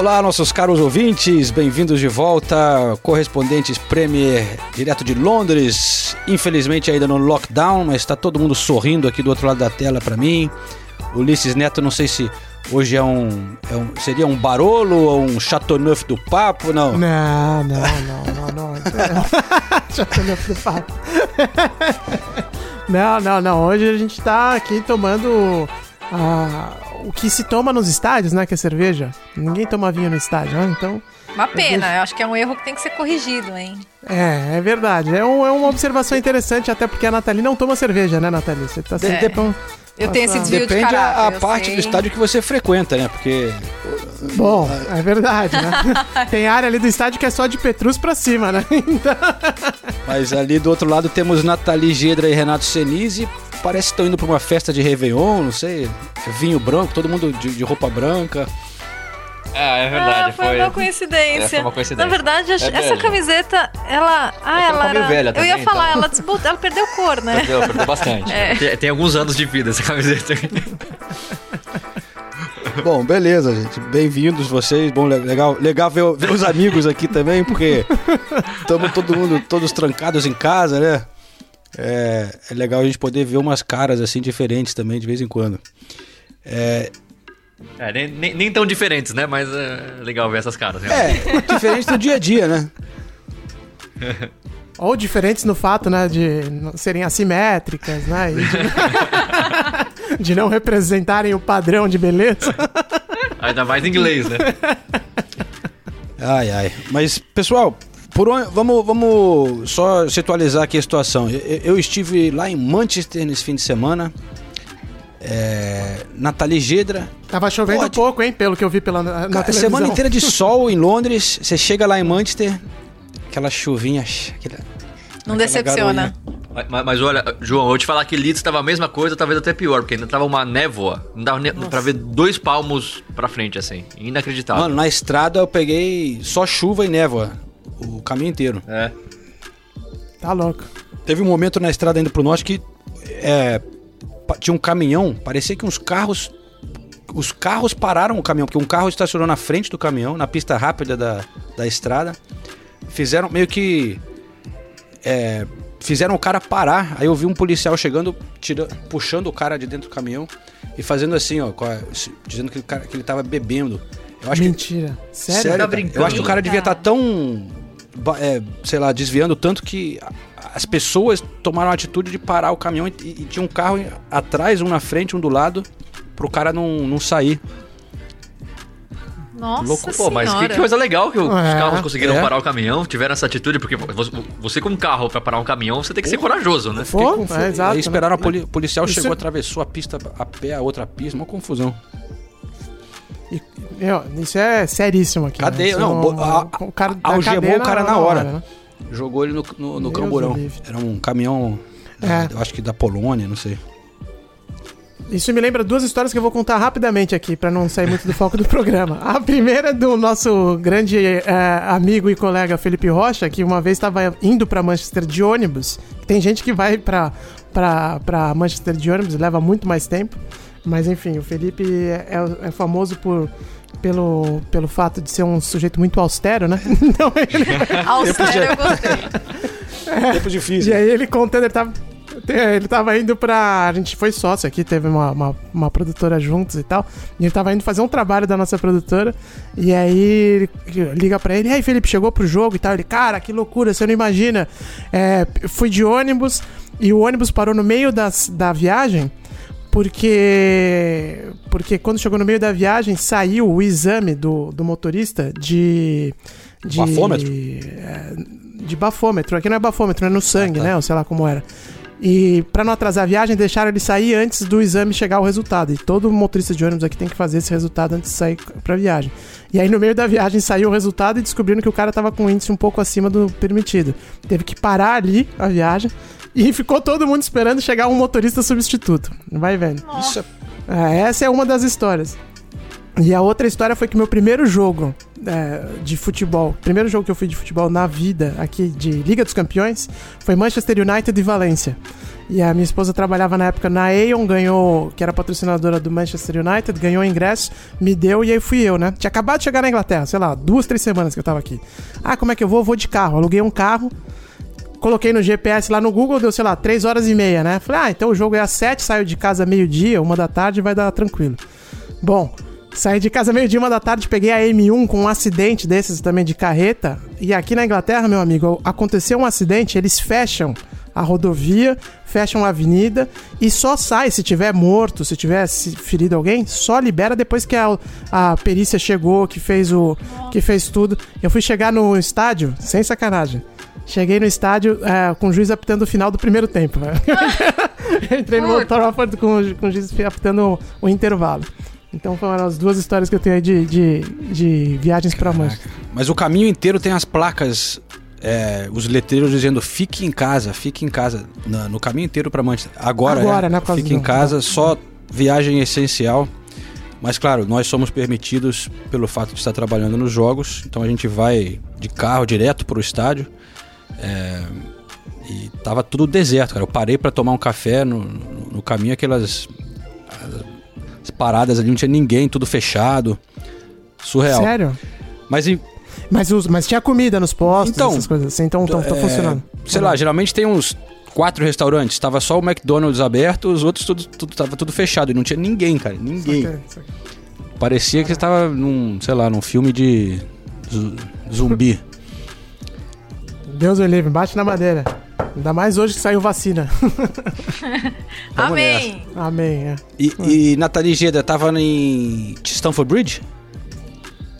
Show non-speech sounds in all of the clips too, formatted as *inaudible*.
Olá, nossos caros ouvintes, bem-vindos de volta, correspondentes Premier, direto de Londres. Infelizmente ainda no lockdown, mas está todo mundo sorrindo aqui do outro lado da tela para mim. Ulisses Neto, não sei se hoje é um, é um, seria um Barolo ou um Chateauneuf do Papo, não? Não, não, não, não, não. *laughs* Chateauneuf do Papo. não, não, não. Hoje a gente tá aqui tomando a o que se toma nos estádios, né? Que é cerveja. Ninguém toma vinho no estádio, né? Então. Uma pena, eu, eu acho que é um erro que tem que ser corrigido, hein? É, é verdade. É, um, é uma observação interessante, até porque a Nathalie não toma cerveja, né, Nathalie? Você tá sempre. É. Eu tenho esse desvio Depende de a, a parte sei. do estádio que você frequenta, né? Porque. Bom, é verdade, né? *laughs* Tem área ali do estádio que é só de Petrus pra cima, né? *laughs* Então... Mas ali do outro lado temos Nathalie Gedra e Renato Senise parece que estão indo para uma festa de Réveillon, não sei, vinho branco, todo mundo de, de roupa branca. É, é verdade. Ah, foi, foi, uma coincidência. É, foi uma coincidência. Na verdade, é essa camiseta, ela. Ah, ela era. Velha também, eu ia falar, então... ela, disputa, ela perdeu cor, né? Perdeu, perdeu bastante. *laughs* É. Tem, tem, alguns anos de vida essa camiseta. *laughs* Bom, beleza, gente. Bem-vindos vocês. Bom, legal, legal ver, ver os amigos aqui também, porque estamos todo mundo, todos trancados em casa, né? É, é legal a gente poder ver umas caras assim diferentes também de vez em quando. É, é, nem, nem, nem, tão diferentes, né? Mas é legal ver essas caras. Realmente. É, *laughs* diferentes do dia a dia, né? *laughs* Ou diferentes no fato, né, de serem assimétricas, né? De, *laughs* de, não representarem o padrão de beleza. Ainda mais em inglês, né? Ai, ai. Mas, pessoal, por onde, vamos, vamos só situalizar aqui a situação. Eu, eu, estive lá em Manchester nesse fim de semana. É, Nathalie Gedra. Tava chovendo Pode. pouco, hein? Pelo que eu vi pela, na, na televisão. Semana inteira de *laughs* sol em Londres. Você chega lá em Manchester, aquela chuvinha. Aquela, Não decepciona. Mas, mas, olha, João, eu vou te falar que Leeds estava a mesma coisa, talvez até pior, porque ainda tava uma névoa. Não dava nem pra ver dois palmos pra frente, assim. Inacreditável. Mano, na estrada eu peguei só chuva e névoa o caminho inteiro. É. Tá louco. Teve um momento na estrada indo pro norte que é, tinha um caminhão, parecia que uns carros. Os carros pararam o caminhão, porque um carro estacionou na frente do caminhão, na pista rápida da, da estrada. Fizeram meio que. É, fizeram o cara parar. Aí eu vi um policial chegando, tira, puxando o cara de dentro do caminhão e fazendo assim, ó, dizendo que, o cara, que ele tava bebendo. Eu acho Mentira. Que, sério? sério tá brincando? Eu acho que o cara devia estar tá tão é, sei lá, desviando tanto que as pessoas tomaram a atitude de parar o caminhão e, e, tinha um carro atrás, um na frente, um do lado, pro cara não, não sair. Nossa Louco. Pô, mas que, que, coisa legal que os é, carros conseguiram é. parar o caminhão, tiveram essa atitude, porque você, com um carro para parar um caminhão, você tem que ser corajoso, né? Pô, é, exato, Aí esperaram né? a poli policial, Isso chegou, é... atravessou a pista a pé, a outra pista, uma confusão. E, meu, isso é seríssimo aqui. Cadeia, né? não, não a, o cara, algemou o cara na, hora. hora né? Jogou ele no, no, no camburão. Era um caminhão, é. eu acho que da Polônia, não sei. Isso me lembra duas histórias que eu vou contar rapidamente aqui, para não sair muito do foco do programa. A primeira é do nosso grande é, amigo e colega Felipe Rocha, que uma vez estava indo para Manchester de ônibus. Tem gente que vai para Manchester de ônibus, leva muito mais tempo. Mas enfim, o Felipe é, é, é famoso por pelo, pelo fato de ser um sujeito muito austero, né? *laughs* Então ele... austero, eu gostei. É, Tempo difícil. E aí ele contando, ele tava, ele tava indo pra. A gente foi sócio aqui, teve uma, uma, uma, produtora juntos e tal. E ele tava indo fazer um trabalho da nossa produtora. E aí liga pra ele: E aí, Felipe, chegou pro jogo e tal. Ele, cara, que loucura, você não imagina. É, fui de ônibus e o ônibus parou no meio das, da viagem porque porque quando chegou no meio da viagem saiu o exame do, do motorista de de Bafômetro? É, de bafômetro. Aqui não é bafômetro, é no sangue, Ah, tá. né? Ou sei lá como era. E pra não atrasar a viagem, deixaram ele sair antes do exame chegar o resultado. E todo motorista de ônibus aqui tem que fazer esse resultado antes de sair pra viagem. E aí no meio da viagem saiu o resultado e descobriram que o cara tava com um índice um pouco acima do permitido. Teve que parar ali a viagem e ficou todo mundo esperando chegar um motorista substituto. Vai vendo. É É, essa é uma das histórias. E a outra história foi que meu primeiro jogo é, de futebol, primeiro jogo que eu fui de futebol na vida, aqui de Liga dos Campeões, foi Manchester United e Valência. E a minha esposa trabalhava na época na Aeon, ganhou, que era patrocinadora do Manchester United, ganhou ingresso, me deu e aí fui eu, né? Tinha acabado de chegar na Inglaterra, sei lá, duas, três semanas que eu tava aqui. Ah, como é que eu vou? Eu vou de carro. Aluguei um carro, coloquei no GPS lá no Google, deu, sei lá, 3 horas e meia, né? Falei, ah, então o jogo é às 7, saio de casa meio-dia, uma da tarde, vai dar tranquilo. Bom, saí de casa meio-dia, uma da tarde, peguei a M1 com um acidente desses também de carreta. E aqui na Inglaterra, meu amigo, aconteceu um acidente, eles fecham a rodovia, fecham a avenida e só sai se tiver morto, se tiver ferido alguém, só libera depois que a, a perícia chegou, que fez o que fez tudo. Eu fui chegar no estádio, sem sacanagem. Cheguei no estádio é, com o juiz apitando o final do primeiro tempo. *laughs* né? Entrei no Old Trafford com, o- com o juiz apitando o, o intervalo. Então foram as duas histórias que eu tenho aí de, de, de viagens pra Manchester. Mas o caminho inteiro tem as placas, é, os letreiros dizendo fique em casa, fique em casa. Na- no caminho inteiro para Manchester. Agora, Agora, é, né, fique em casa, só viagem essencial. Mas claro, nós somos permitidos pelo fato de estar trabalhando nos jogos, então a gente vai de carro direto pro estádio. É, e tava tudo deserto, cara. Eu parei para tomar um café no, no- no caminho, aquelas as paradas ali, não tinha ninguém, tudo fechado. Surreal. Sério? Mas em- Mas, os, mas tinha comida nos postos, Então, essas coisas assim, então estão é, funcionando. Sei lá, geralmente tem uns quatro restaurantes. Tava só o McDonald's aberto, os outros tudo, tudo tava tudo fechado. E não tinha ninguém, cara. Ninguém. Ok, isso aqui. Parecia que estava num, sei lá, num filme de zu- zumbi. Deus o livre, bate na madeira. Ainda mais hoje que saiu vacina. *laughs* Amém. Amém, é. E, e Nathalie Geda tava em Stamford Bridge?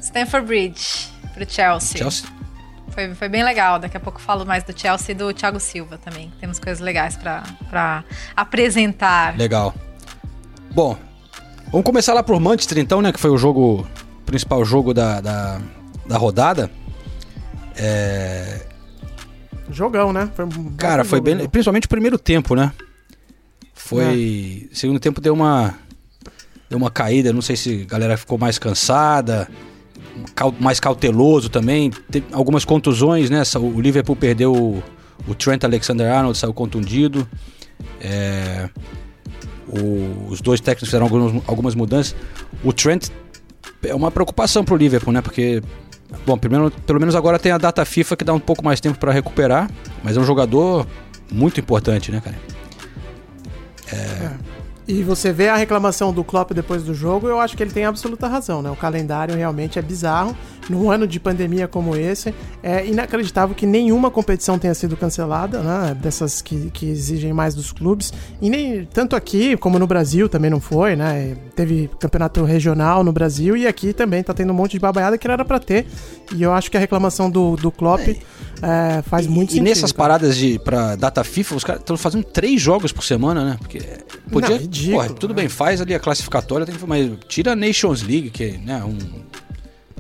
Stanford Bridge pro Chelsea. Chelsea? Foi, foi bem legal. Daqui a pouco eu falo mais do Chelsea e do Thiago Silva também. Temos coisas legais pra, pra apresentar. Legal. Bom, vamos começar lá por Manchester então, né? Que foi o jogo, principal jogo da, da, da rodada. É, Jogão, né? Foi um Cara, foi bem. Principalmente o primeiro tempo, né? Foi. Segundo tempo deu uma. Deu uma caída, não sei se a galera ficou mais cansada, mais cauteloso também. Teve algumas contusões, né? O Liverpool perdeu o, o Trent Alexander-Arnold, saiu contundido. É, o- os dois técnicos fizeram algumas, algumas mudanças. O Trent é uma preocupação pro Liverpool, né? Porque, bom, primeiro, pelo menos agora tem a data FIFA que dá um pouco mais tempo para recuperar, mas é um jogador muito importante, né, cara? E você vê a reclamação do Klopp depois do jogo, eu acho que ele tem absoluta razão, né? O calendário realmente é bizarro. Num ano de pandemia como esse, é inacreditável que nenhuma competição tenha sido cancelada, né? Dessas que, que exigem mais dos clubes. E nem tanto aqui como no Brasil também não foi, né? Teve campeonato regional no Brasil e aqui também tá tendo um monte de babaiada que não era pra ter. E eu acho que a reclamação do, do Klopp é, faz muito e sentido. nessas cara. paradas de pra data FIFA, os caras estão fazendo três jogos por semana, né? Porque podia, Não, ridículo, porra, tudo né? bem, faz ali a classificatória, tem que, mas tira a Nations League, que né, um,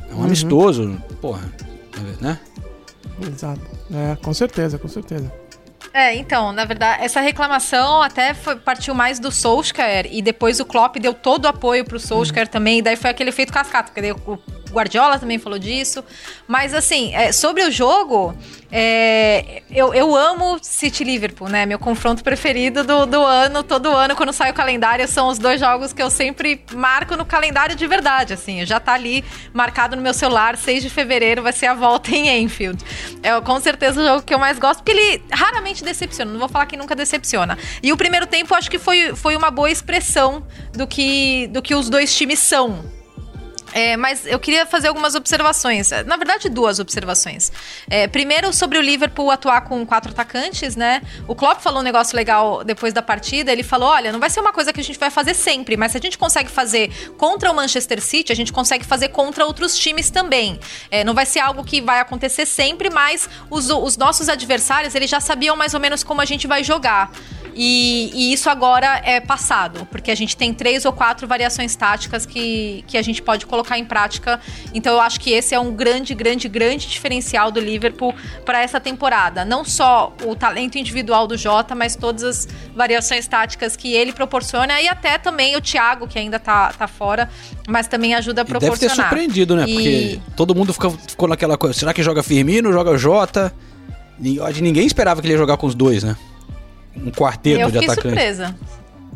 é Uhum. um amistoso, porra, né? Exato. É, com certeza, com certeza. É, então, na verdade, essa reclamação até foi- partiu mais do Solskjaer e depois o Klopp deu todo o apoio pro Solskjaer também, e daí foi aquele efeito cascata, porque daí o Guardiola também falou disso. Mas assim, é, sobre o jogo, é, eu, eu amo City Liverpool, né? Meu confronto preferido do, do ano, todo ano, quando sai o calendário, são os dois jogos que eu sempre marco no calendário de verdade, assim. Já tá ali marcado no meu celular, 6 de fevereiro vai ser a volta em Enfield. É com certeza o jogo que eu mais gosto, porque ele raramente decepciona. Não vou falar que nunca decepciona. E o primeiro tempo, acho que foi, foi uma boa expressão do que, do que os dois times são. É, mas eu queria fazer algumas observações. Na verdade, duas observações. É, primeiro, sobre o Liverpool atuar com quatro atacantes, né? O Klopp falou um negócio legal depois da partida. Ele falou: olha, não vai ser uma coisa que a gente vai fazer sempre, mas se a gente consegue fazer contra o Manchester City, a gente consegue fazer contra outros times também. É, não vai ser algo que vai acontecer sempre, mas os, os nossos adversários, eles já sabiam mais ou menos como a gente vai jogar. E, e, isso agora é passado, porque a gente tem três ou quatro variações táticas que, que a gente pode colocar em prática. Então eu acho que esse é um grande, grande, grande diferencial do Liverpool para essa temporada. Não só o talento individual do Jota, mas todas as variações táticas que ele proporciona e até também o Thiago, que ainda tá, tá fora, mas também ajuda a proporcionar. deve ter surpreendido, né? E... Porque todo mundo ficou, ficou naquela coisa. Será que joga Firmino, joga Jota? Ninguém esperava que ele ia jogar com os dois, né? Um quarteto eu de atacantes. surpresa.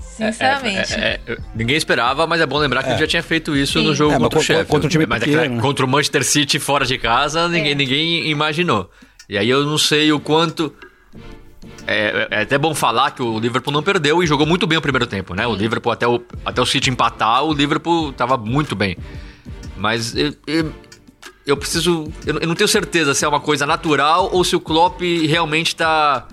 Sinceramente. É, é, é, ninguém esperava, mas é bom lembrar que ele já tinha feito isso Sim. no jogo contra o Sheffield. Contra o time mas pequeno, contra o Manchester City fora de casa, ninguém, ninguém imaginou. E aí eu não sei o quanto. É, é, até bom falar que o Liverpool não perdeu e jogou muito bem o primeiro tempo, né? O Liverpool, até o, até o City empatar, o Liverpool tava muito bem. Mas eu, eu, eu preciso. Eu, eu, não tenho certeza se é uma coisa natural ou se o Klopp realmente tá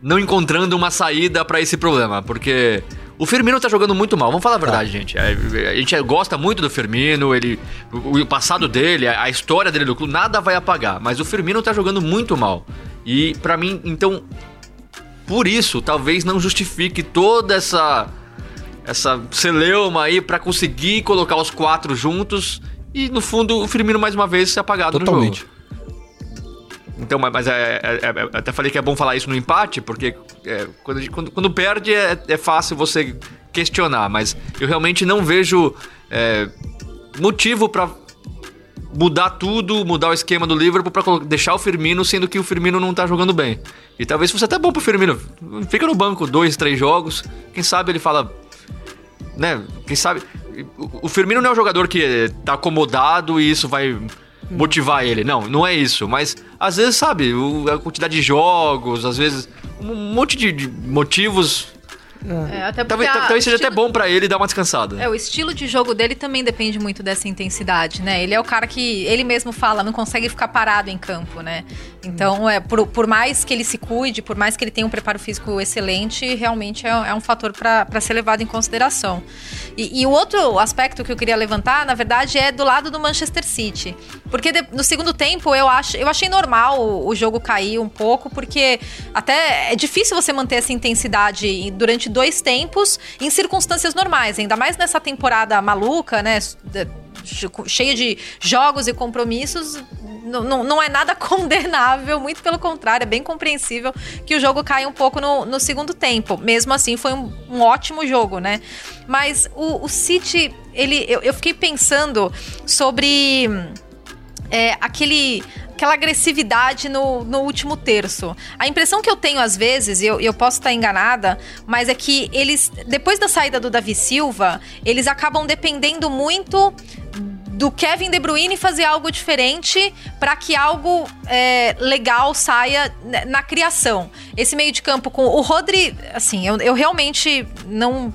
não encontrando uma saída para esse problema, porque o Firmino tá jogando muito mal, vamos falar a verdade, tá. gente. A, a, gente gosta muito do Firmino, ele, o, o passado dele, a, história dele do clube, nada vai apagar, mas o Firmino tá jogando muito mal. E para mim, então, por isso, talvez não justifique toda essa essa celeuma aí para conseguir colocar os quatro juntos e no fundo o Firmino mais uma vez ser apagado Totalmente. no jogo. Então, mas é, é, é, é, até falei que é bom falar isso no empate, porque é, quando, quando, quando, perde é, fácil você questionar, mas eu realmente não vejo motivo para mudar tudo, mudar o esquema do Liverpool para deixar o Firmino, sendo que o Firmino não tá jogando bem. E talvez fosse até bom pro Firmino. Fica no banco dois, três jogos, quem sabe ele fala. Né? Quem sabe. O Firmino não é um jogador que tá acomodado e isso vai motivar ele. Não, não é isso. Mas às vezes, sabe, a quantidade de jogos, às vezes, um monte de, motivos é, até talvez, talvez seja estilo... até bom para ele dar uma descansada. É, o estilo de jogo dele também depende muito dessa intensidade, né? Ele é o cara que ele mesmo fala, não consegue ficar parado em campo, né? Então, é, por, por mais que ele se cuide, por mais que ele tenha um preparo físico excelente, realmente é, é um fator para ser levado em consideração. E, e, o outro aspecto que eu queria levantar, na verdade, é do lado do Manchester City. Porque de, no segundo tempo eu, acho, eu achei normal o, o, jogo cair um pouco, porque até é difícil você manter essa intensidade durante dois tempos em circunstâncias normais, ainda mais nessa temporada maluca, né? cheia de jogos e compromissos, não, não, é nada *laughs* condenável, muito pelo contrário, é bem compreensível que o jogo caia um pouco no, no segundo tempo. Mesmo assim, foi um, um ótimo jogo, né? Mas o, o City, ele, eu, eu fiquei pensando sobre é, aquele aquela agressividade no, no último terço. A impressão que eu tenho às vezes, e eu, eu posso estar enganada, mas é que eles, depois da saída do Davi Silva, eles acabam dependendo muito do Kevin De Bruyne fazer algo diferente para que algo é, legal saia na criação. Esse meio de campo com o Rodri, assim, eu, eu realmente não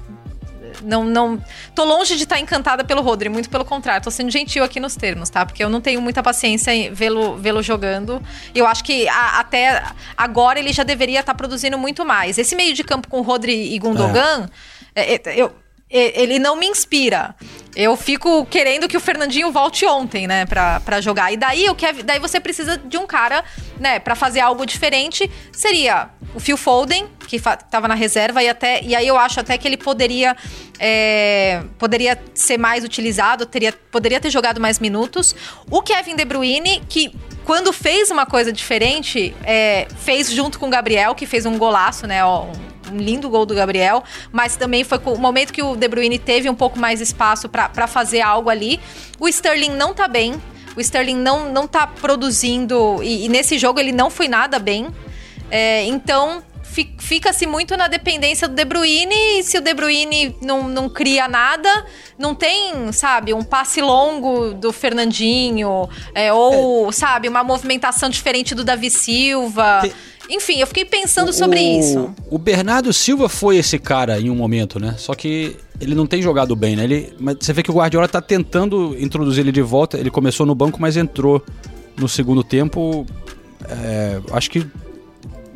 não, não. Tô longe de estar tá encantada pelo Rodri, muito pelo contrário. Tô sendo gentil aqui nos termos, tá? Porque eu não tenho muita paciência em vê-lo vê jogando. Eu acho que a, até agora ele já deveria estar tá produzindo muito mais. Esse meio de campo com Rodri e Gundogan, é. É, eu, ele não me inspira. Eu fico querendo que o Fernandinho volte ontem, né, pra, pra jogar. E daí, eu quero, daí você precisa de um cara, né, pra fazer algo diferente. Seria o Phil Foden, que tava na reserva, e, até, e aí eu acho até que ele poderia, é, poderia ser mais utilizado, teria, poderia ter jogado mais minutos. O Kevin De Bruyne, que quando fez uma coisa diferente, é, fez junto com o Gabriel, que fez um golaço, né, ó, um lindo gol do Gabriel, mas também foi o momento que o De Bruyne teve um pouco mais espaço para fazer algo ali. O Sterling não tá bem, o Sterling não, não tá produzindo, e, e nesse jogo ele não foi nada bem. É, então, fica-se muito na dependência do De Bruyne e se o De Bruyne não, não cria nada, não tem, sabe, um passe longo do Fernandinho, é, ou, é. sabe, uma movimentação diferente do Davi Silva. Tem Enfim, eu fiquei pensando sobre o, isso. O Bernardo Silva foi esse cara em um momento, né? Só que ele não tem jogado bem, né? Ele, mas você vê que o Guardiola tá tentando introduzir ele de volta. Ele começou no banco, mas entrou no segundo tempo. é, acho que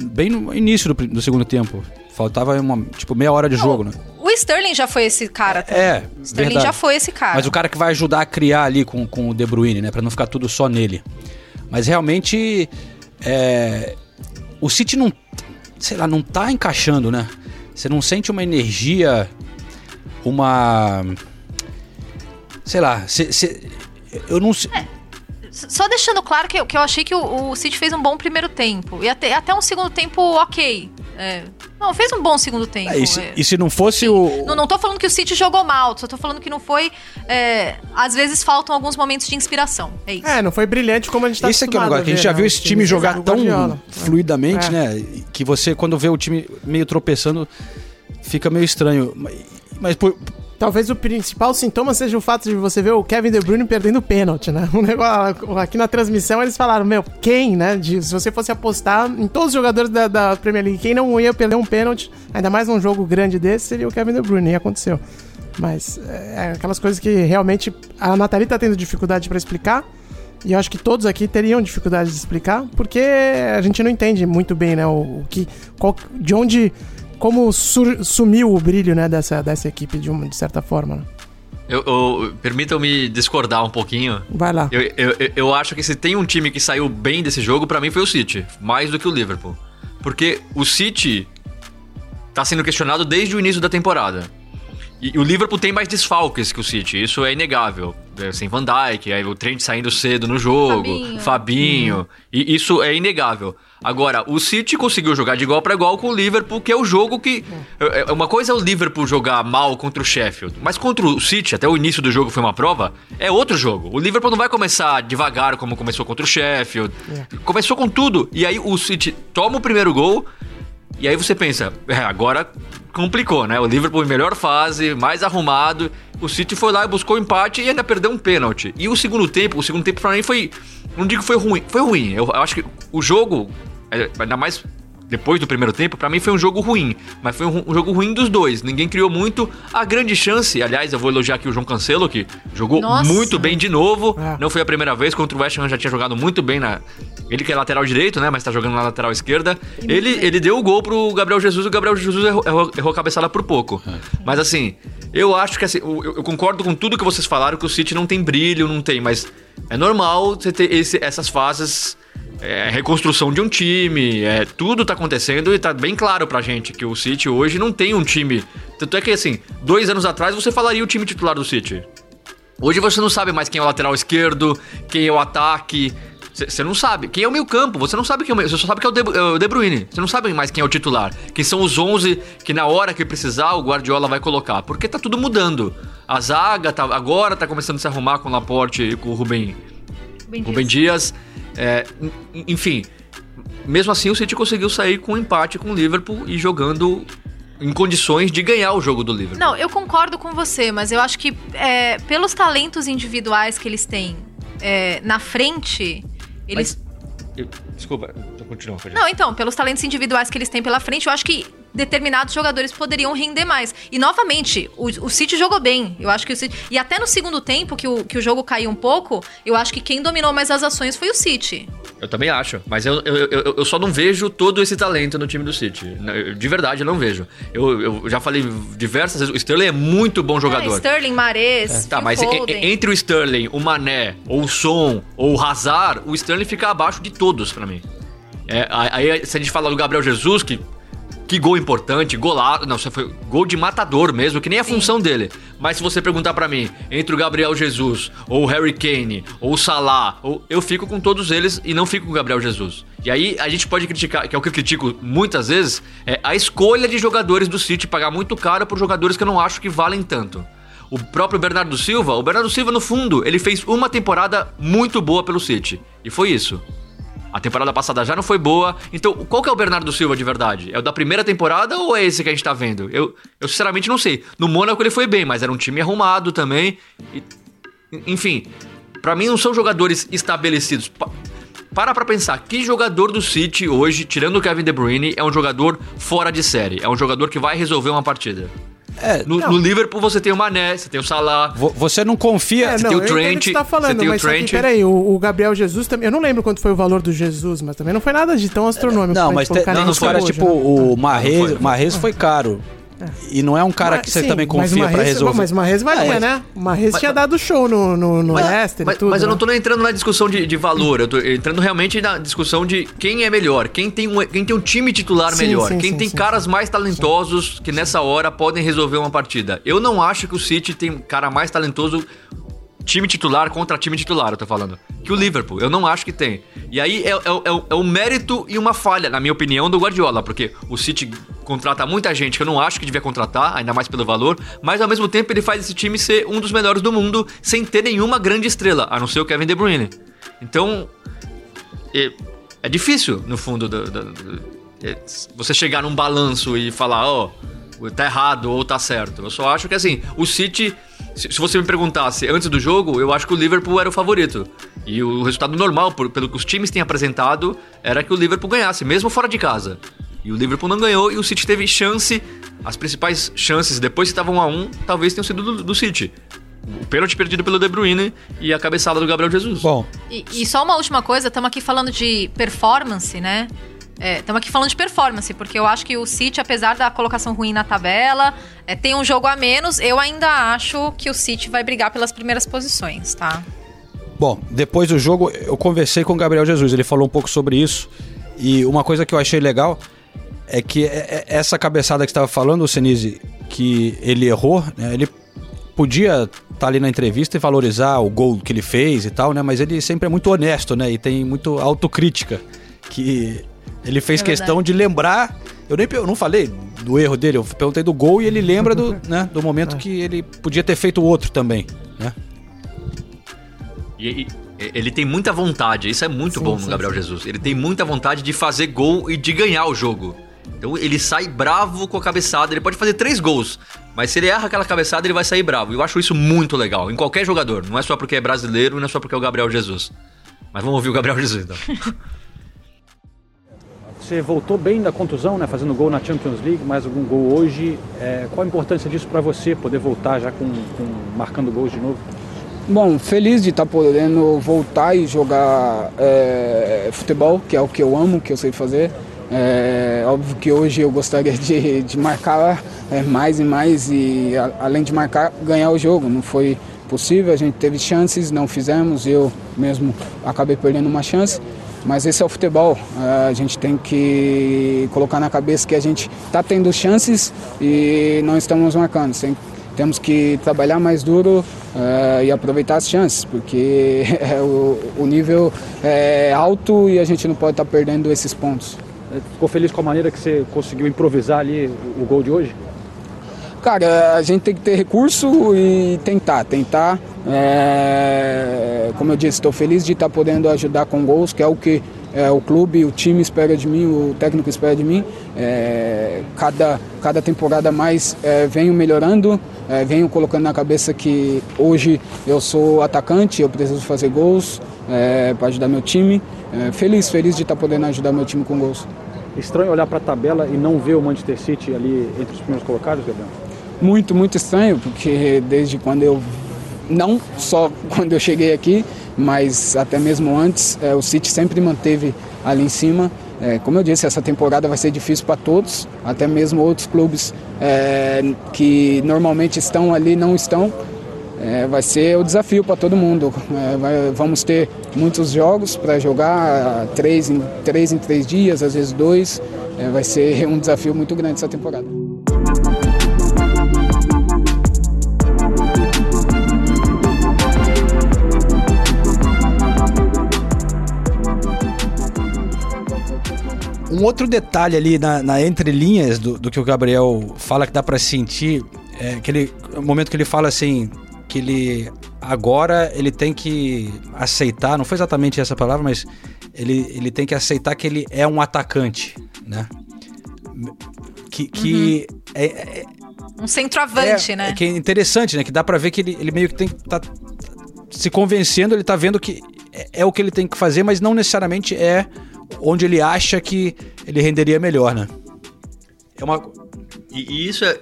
bem no início do, do segundo tempo. Faltava uma, tipo, meia hora de jogo, né? O Sterling já foi esse cara também. É, O Sterling verdade. já foi esse cara. Mas o cara que vai ajudar a criar ali com, com o De Bruyne, né? Pra não ficar tudo só nele. Mas realmente. é, o City não. Sei lá, não tá encaixando, né? Você não sente uma energia. Uma. Sei lá. cê- cê- eu não sei. S- Só deixando claro que, eu- que eu achei que o, o City fez um bom primeiro tempo. E até, até um segundo tempo ok. É, não, fez um bom segundo tempo. e, se, é. e se não fosse o. Não, não tô falando que o City jogou mal, só tô falando que não foi. é, às vezes faltam alguns momentos de inspiração. É isso. É, não foi brilhante como a gente tá Esse aqui é o acostumado negócio, que a gente já né? viu esse time jogar tão Guardiola. fluidamente, É. né? Que você, quando vê o time meio tropeçando, fica meio estranho. Mas, mas por, Talvez o principal sintoma seja o fato de você ver o Kevin De Bruyne perdendo o pênalti, né? Um negócio, aqui na transmissão eles falaram, meu, quem, né? de- se você fosse apostar em todos os jogadores da, da Premier League, quem não ia perder um pênalti, ainda mais num jogo grande desse, seria o Kevin De Bruyne, e aconteceu. Mas é aquelas coisas que realmente a Nathalie tá tendo dificuldade pra explicar. E eu acho que todos aqui teriam dificuldade de explicar, porque a gente não entende muito bem, né, o, o que, qual- de onde, como sumiu o brilho, né, dessa, dessa equipe de, uma, de certa forma. Né? Eu, eu- Permitam-me discordar um pouquinho. Vai lá. Eu, eu, eu- acho que se tem um time que saiu bem desse jogo, pra mim foi o City. Mais do que o Liverpool. Porque o City tá sendo questionado desde o início da temporada. E, e o Liverpool tem mais desfalques que o City, isso é inegável. É, sem Van Dijk, aí o Trent saindo cedo no jogo, Fabinho. Fabinho, e isso é inegável. Agora, o City conseguiu jogar de igual para igual com o Liverpool, que é o jogo que. é- é- Uma coisa é o Liverpool jogar mal contra o Sheffield, mas contra o City, até o início do jogo foi uma prova, é outro jogo. O Liverpool não vai começar devagar como começou contra o Sheffield. Começou com tudo. E aí o City toma o primeiro gol. E aí você pensa, é, agora complicou, né? O Liverpool em melhor fase, mais arrumado. O City foi lá e buscou o empate e ainda perdeu um pênalti. E o segundo tempo, o segundo tempo pra mim foi. Não digo que foi ruim, foi ruim. Eu, acho que o jogo, é, ainda mais depois do primeiro tempo, pra mim foi um jogo ruim. Mas foi um, um jogo ruim dos dois. Ninguém criou muito. A grande chance, aliás, eu vou elogiar aqui o João Cancelo, que jogou Nossa. muito bem de novo. É. Não foi a primeira vez, contra o West Ham já tinha jogado muito bem na. Ele que é lateral direito, né? Mas tá jogando na lateral esquerda. Ele, ele deu o gol pro Gabriel Jesus e o Gabriel Jesus errou, errou, errou a cabeçada por pouco. Mas assim, eu acho que assim, eu, eu concordo com tudo que vocês falaram, que o City não tem brilho, não tem, mas é normal você ter esse- essas fases. É, reconstrução de um time, é, tudo tá acontecendo e tá bem claro pra gente que o City hoje não tem um time. Tanto é que, assim, dois anos atrás você falaria o time titular do City. Hoje você não sabe mais quem é o lateral esquerdo, quem é o ataque. Você não sabe. Quem é o meio campo? Você não sabe quem é o meio. Você só sabe que é o De, é o De Bruyne. Você não sabe mais quem é o titular. Quem são os 11 que na hora que precisar o Guardiola vai colocar. Porque tá tudo mudando. A zaga tá, agora tá começando a se arrumar com o Laporte e com o Rubem, Bem Rubem Dias. É, en- enfim, mesmo assim o City conseguiu sair com um empate com o Liverpool e jogando em condições de ganhar o jogo do Liverpool. Não, eu concordo com você, mas eu acho que é, pelos talentos individuais que eles têm é, na frente, eles. Eu- Desculpa, continua. Não, então, pelos talentos individuais que eles têm pela frente, eu acho que determinados jogadores poderiam render mais. E novamente, o, o City jogou bem. Eu acho que o City. E até no segundo tempo, que o, que o jogo caiu um pouco, eu acho que quem dominou mais as ações foi o City. Eu também acho, mas eu, eu, eu, eu só não vejo todo esse talento no time do City. De verdade, eu não vejo. Eu, eu já falei diversas vezes, o Sterling é muito bom É, jogador. Sterling, Mares, Tá, Phil mas entre o Sterling, o Mané, ou o Son, ou o Hazard, o Sterling fica abaixo de todos pra mim. É, aí se a gente fala do Gabriel Jesus, que, que gol importante, golaço, não, você foi gol de matador mesmo, que nem a função dele. Mas se você perguntar pra mim, entre o Gabriel Jesus, ou o Harry Kane, ou o Salah, ou, eu fico com todos eles e não fico com o Gabriel Jesus. E aí a gente pode criticar, que é o que eu critico muitas vezes, é a escolha de jogadores do City, pagar muito caro por jogadores que eu não acho que valem tanto. O próprio Bernardo Silva, o Bernardo Silva, no fundo, ele fez uma temporada muito boa pelo City. E foi isso. A temporada passada já não foi boa. Então, qual que é o Bernardo Silva de verdade? É o da primeira temporada ou é esse que a gente tá vendo? Eu, eu sinceramente não sei. No Mônaco ele foi bem, mas era um time arrumado também. E- enfim, pra mim não são jogadores estabelecidos. Pa- para pra pensar, que jogador do City hoje, tirando o Kevin De Bruyne, é um jogador fora de série? É um jogador que vai resolver uma partida. É, No, no Liverpool você tem o Mané, você tem o Salah. vo- você não confia. É, Você não, tem o Trent, que você tá você falando, tem o Trent. peraí, o, o Gabriel Jesus também. Eu não lembro quanto foi o valor do Jesus, mas também não foi nada de tão astronômico. Não, pra mas tem, não, hoje, tipo né? o Marrez, Não foi. Marrez foi caro. E não é um cara Mas- que você sim, também mas confia pra resolver. Mas o Mahrez valia, É, né? Mas- tinha dado show no, no, no Leicester mas, e tudo. mas eu não né? tô nem entrando na discussão de, de valor, eu tô entrando realmente na discussão de quem é melhor, quem tem um, quem tem um time titular Sim, melhor, sim, quem sim, tem sim, caras mais talentosos que nessa hora podem resolver uma partida. Eu não acho que o City tem um cara mais talentoso time titular contra time titular, eu tô falando. Que o Liverpool, eu não acho que tem. E aí é, é, é, é um mérito e uma falha, na minha opinião, do Guardiola, porque o City contrata muita gente que eu não acho que devia contratar, ainda mais pelo valor, mas ao mesmo tempo ele faz esse time ser um dos melhores do mundo sem ter nenhuma grande estrela, a não ser o Kevin De Bruyne. Então, é, é difícil, no fundo, do- do- do- você chegar num balanço e falar, ó, tá errado ou tá certo. Eu só acho que assim, o City, se, se você me perguntasse antes do jogo, eu acho que o Liverpool era o favorito. E o resultado normal, por- pelo que os times têm apresentado, era que o Liverpool ganhasse, mesmo fora de casa. E o Liverpool não ganhou e o City teve chance, as principais chances depois que estavam 1 a 1 talvez tenham sido do, do City. O pênalti perdido pelo De Bruyne e a cabeçada do Gabriel Jesus. Bom, E, e só uma última coisa, estamos aqui falando de performance, né? Estamos aqui falando de performance, porque eu acho que o City, apesar da colocação ruim na tabela, é, tem um jogo a menos. Eu ainda acho que o City vai brigar pelas primeiras posições, tá? Bom, depois do jogo eu conversei com o Gabriel Jesus, ele falou um pouco sobre isso. E uma coisa que eu achei legal é que é- é- essa cabeçada que estava falando, o Senise, que ele errou, né, ele podia estar ali na entrevista e valorizar o gol que ele fez e tal, né? Mas ele sempre é muito honesto, né? E tem muito autocrítica. Que ele fez É questão de lembrar. Eu nem eu não falei do erro dele, eu perguntei do gol e ele lembra do, *laughs* né, do momento que ele podia ter feito outro também, né? E, e- ele tem muita vontade, isso é muito Sim, bom no Gabriel sim. Jesus. Ele tem muita vontade de fazer gol e de ganhar o jogo. Então ele sai bravo com a cabeçada, ele pode fazer três gols, mas se ele erra aquela cabeçada, ele vai sair bravo. Eu acho isso muito legal, em qualquer jogador. Não é só porque é brasileiro, não é só porque é o Gabriel Jesus. Mas vamos ouvir o Gabriel Jesus então. *laughs* Você voltou bem da contusão, né? Fazendo gol na Champions League, mais algum gol hoje. É, qual a importância disso para você, poder voltar já com, com- marcando gols de novo? Bom, feliz de estar podendo voltar e jogar é, futebol, que é o que eu amo, que eu sei fazer. É, óbvio que hoje eu gostaria de, de marcar é, mais e mais e a- além de marcar, ganhar o jogo. Não foi possível, a gente teve chances, não fizemos, eu mesmo acabei perdendo uma chance. Mas esse é o futebol, a gente tem que colocar na cabeça que a gente está tendo chances e não estamos marcando. Tem- temos que trabalhar mais duro eh, e aproveitar as chances, porque *laughs* é, o, o nível é alto e a gente não pode estar perdendo esses pontos. Ficou feliz com a maneira que você conseguiu improvisar ali o gol de hoje? Cara, a gente tem que ter recurso e tentar, tentar. É, como eu disse, estou feliz de estar podendo ajudar com gols, que é o que é, o clube, o time espera de mim, o técnico espera de mim. É, cada, cada temporada mais é, venho melhorando, é, venho colocando na cabeça que hoje eu sou atacante, eu preciso fazer gols é, para ajudar meu time. É, feliz, feliz de estar podendo ajudar meu time com gols. Estranho olhar para a tabela e não ver o Manchester City ali entre os primeiros colocados, Gabriel? Muito, muito estranho, porque desde quando eu. Não só *laughs* quando eu cheguei aqui, mas até mesmo antes, é, o City sempre manteve ali em cima. É, como eu disse, essa temporada vai ser difícil para todos, até mesmo outros clubes é, que normalmente estão ali não estão. É, vai ser o desafio para todo mundo. É, vai- vamos ter muitos jogos para jogar, três em, três em três dias, às vezes dois. É, vai ser *laughs* um desafio muito grande essa temporada. Um outro detalhe ali na, na entrelinhas do, do que o Gabriel fala que dá pra sentir, é que ele, o momento que ele fala assim, que ele agora ele tem que aceitar, não foi exatamente essa palavra, mas ele, ele tem que aceitar que ele é um atacante, né? Que, que é, é, Um centroavante, é, né? é que é interessante, né? Que dá pra ver que ele, ele meio que tem tá se convencendo, ele tá vendo que é, é o que ele tem que fazer, mas não necessariamente é onde ele acha que ele renderia melhor, né? É uma... E, e isso é.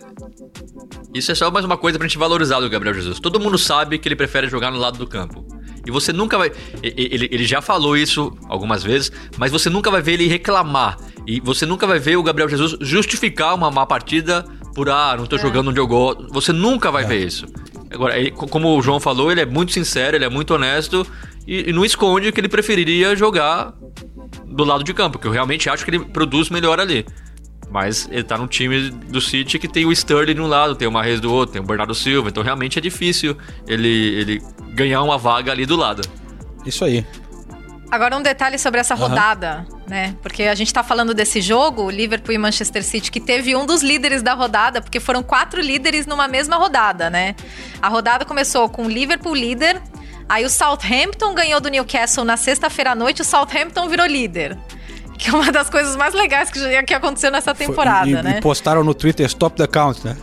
Isso é só mais uma coisa pra gente valorizar do Gabriel Jesus. Todo mundo sabe que ele prefere jogar no lado do campo. E você nunca vai. Ele, ele já falou isso algumas vezes, mas você nunca vai ver ele reclamar. E você nunca vai ver o Gabriel Jesus justificar uma má partida por ah, não tô é. jogando onde eu gosto. Você nunca vai é. ver isso. Agora, ele, como o João falou, ele é muito sincero, ele é muito honesto e, e não esconde que ele preferiria jogar do lado de campo, que eu realmente acho que ele produz melhor ali. Mas ele tá num time do City que tem o Sterling de um lado, tem o Marrez do outro, tem o Bernardo Silva, então realmente é difícil ele, ele ganhar uma vaga ali do lado. Isso aí. Agora um detalhe sobre essa rodada, uhum. né? Porque a gente tá falando desse jogo, Liverpool e Manchester City, que teve um dos líderes da rodada, porque foram quatro líderes numa mesma rodada, né? A rodada começou com o Liverpool líder, aí o Southampton ganhou do Newcastle na sexta-feira à noite, o Southampton virou líder. Que é uma das coisas mais legais que, que aconteceu nessa temporada, Foi, e, né? E postaram no Twitter Stop the Count, né?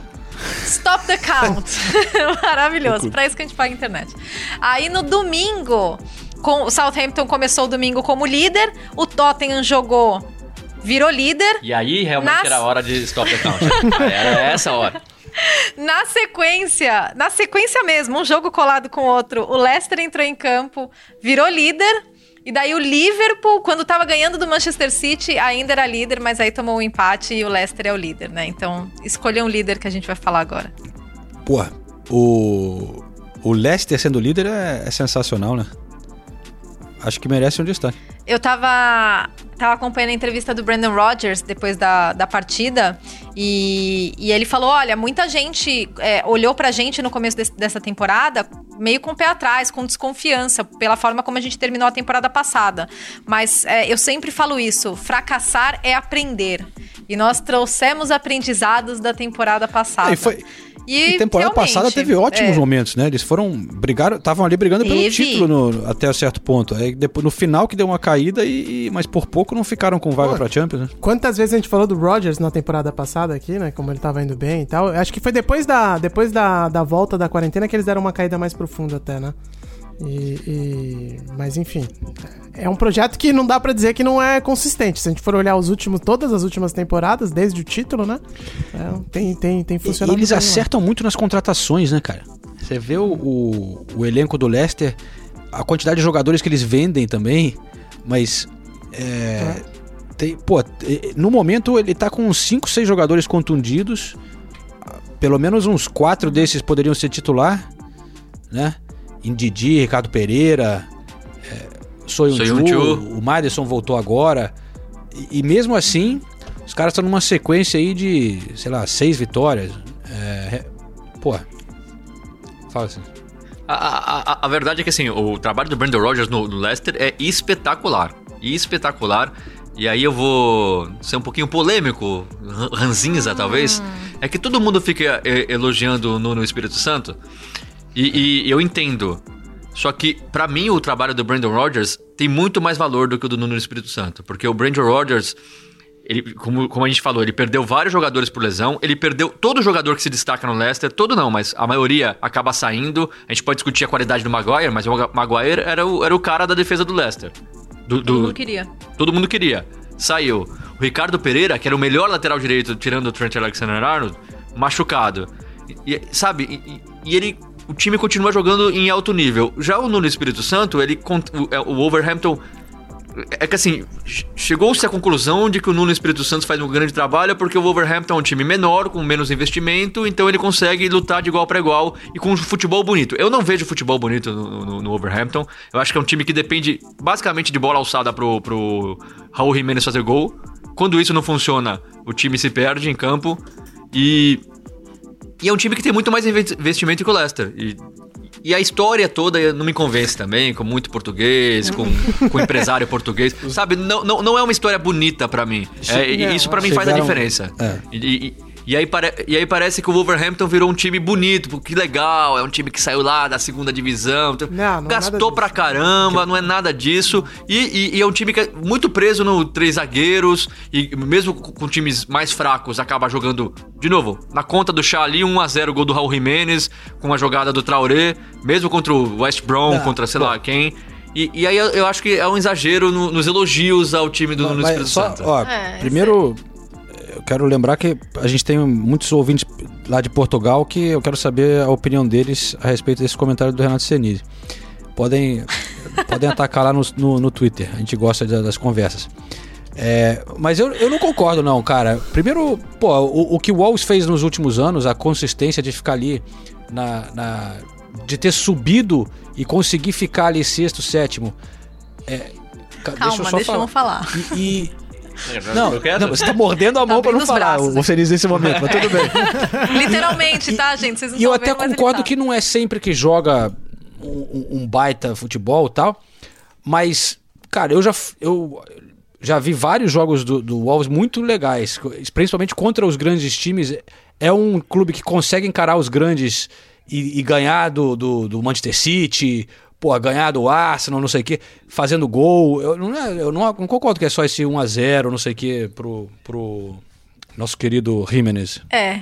Stop the count. *laughs* *laughs* Maravilhoso. Pra isso que a gente paga a internet. Aí no domingo, com, o Southampton começou o domingo como líder, o Tottenham jogou, virou líder. E aí realmente Nas... era a hora de stop the count. *laughs* era essa hora. *laughs* Na sequência, na sequência mesmo, um jogo colado com o outro, o Leicester entrou em campo, virou líder. E daí o Liverpool, quando tava ganhando do Manchester City, ainda era líder, mas aí tomou um empate e o Leicester é o líder, né? Então, escolha um líder que a gente vai falar agora. Pô, o, o Leicester sendo líder é, é sensacional, né? Acho que merece um destaque. Eu tava, tava acompanhando a entrevista do Brandon Rodgers depois da, da partida e, e ele falou: olha, muita gente é, olhou pra gente no começo desse, dessa temporada meio com o pé atrás, com desconfiança, pela forma como a gente terminou a temporada passada. Mas é, eu sempre falo isso: fracassar é aprender. E nós trouxemos aprendizados da temporada passada. É, e foi, e, e temporada passada teve ótimos é. momentos, né? Eles foram brigar, estavam ali brigando teve. pelo título no, até certo ponto. Aí depois no final que deu uma caída e, mas por pouco não ficaram com vaga para Champions. Né? Quantas vezes a gente falou do Rodgers na temporada passada aqui, né? Como ele tava indo bem e tal. Acho que foi depois da depois da, da volta da quarentena que eles deram uma caída mais profunda até, né? E, e, mas enfim, é um projeto que não dá para dizer que não é consistente. Se a gente for olhar os últimos, todas as últimas temporadas, desde o título, né? É, tem, tem, tem funcionado. E eles acertam lá. muito nas contratações, né, cara? Você vê o, o, o, elenco do Leicester, a quantidade de jogadores que eles vendem também, mas. É, é. Tem, pô, no momento ele tá com uns 5, 6 jogadores contundidos. Pelo menos uns 4 desses poderiam ser titular, né? Indidi, Ricardo Pereira, é, Soyuncu, o Madison voltou agora. E, e, mesmo assim, os caras estão numa sequência aí de, sei lá, seis vitórias. É, pô, fala assim. A, a, a, verdade é que assim, o trabalho do Brandon Rogers no, no Leicester é espetacular. Espetacular. E aí eu vou ser um pouquinho polêmico, ranzinza talvez. Hum. É que todo mundo fica elogiando o Nuno Espírito Santo. E, e eu entendo. Só que, para mim, o trabalho do Brandon Rodgers tem muito mais valor do que o do Nuno Espírito Santo. Porque o Brandon Rodgers, ele, como, como a gente falou, ele perdeu vários jogadores por lesão. Ele perdeu todo jogador que se destaca no Leicester. Todo não, mas a maioria acaba saindo. A gente pode discutir a qualidade do Maguire, mas o Maguire era o, era o cara da defesa do Leicester. Do, do, todo mundo queria. Todo mundo queria. Saiu. O Ricardo Pereira, que era o melhor lateral direito, tirando o Trent Alexander-Arnold, machucado. E, sabe? E, e ele o time continua jogando em alto nível. Já o Nuno Espírito Santo, ele o, é, o Wolverhampton é que assim, chegou-se à conclusão de que o Nuno Espírito Santo faz um grande trabalho porque o Wolverhampton é um time menor, com menos investimento, então ele consegue lutar de igual para igual e com um futebol bonito. Eu não vejo futebol bonito no, no, no, Wolverhampton. Eu acho que é um time que depende basicamente de bola alçada pro, pro Raul Jimenez fazer gol. Quando isso não funciona, o time se perde em campo. E e é um time que tem muito mais investimento que o Leicester. E, e a história toda não me convence também, com muito português, com, *laughs* com empresário português. Sabe, não, não, não é uma história bonita para mim. É, isso para mim faz a diferença. É. E, e, e aí, e aí parece que o Wolverhampton virou um time bonito, porque legal, é um time que saiu lá da segunda divisão. Então não, não é gastou é pra caramba, não é nada disso. E, e, e, é um time que é muito preso no três zagueiros, e mesmo com times mais fracos, acaba jogando, de novo, na conta do Chá ali, 1x0 gol do Raul Jimenez, com a jogada do Traoré, mesmo contra o West Brom, não, contra sei pô. lá quem. E, e aí eu, eu acho que é um exagero no- nos elogios ao time do Nuno Espírito só, Santo. ó, É, primeiro, quero lembrar que a gente tem muitos ouvintes lá de Portugal que eu quero saber a opinião deles a respeito desse comentário do Renato Senise. Podem, *laughs* podem atacar lá no, no, no Twitter, a gente gosta da- das conversas. É, mas eu, eu não concordo, não, cara. Primeiro, pô, o, o que o Wolves fez nos últimos anos, a consistência de ficar ali na, na- de ter subido e conseguir ficar ali sexto, sétimo. É, ca- Calma, deixa eu falar. E, e- não, Eu quero. não, você tá mordendo a Tá mão pra não falar, braços, o? Feliz nesse momento, mas tudo bem. *laughs* Literalmente, tá, gente? Vocês não E eu até concordo tá. que não é sempre que joga um, um- baita futebol e tal, mas, cara, eu já, eu já vi vários jogos do, do Wolves muito legais, principalmente contra os grandes times. É um clube que consegue encarar os grandes e, e ganhar do, do, do Manchester City, pô, ganhar do Arsenal, não sei o quê, fazendo gol. Eu não, é- eu não, concordo que é só esse 1x0, não sei o quê, pro, pro nosso querido Jimenez. É.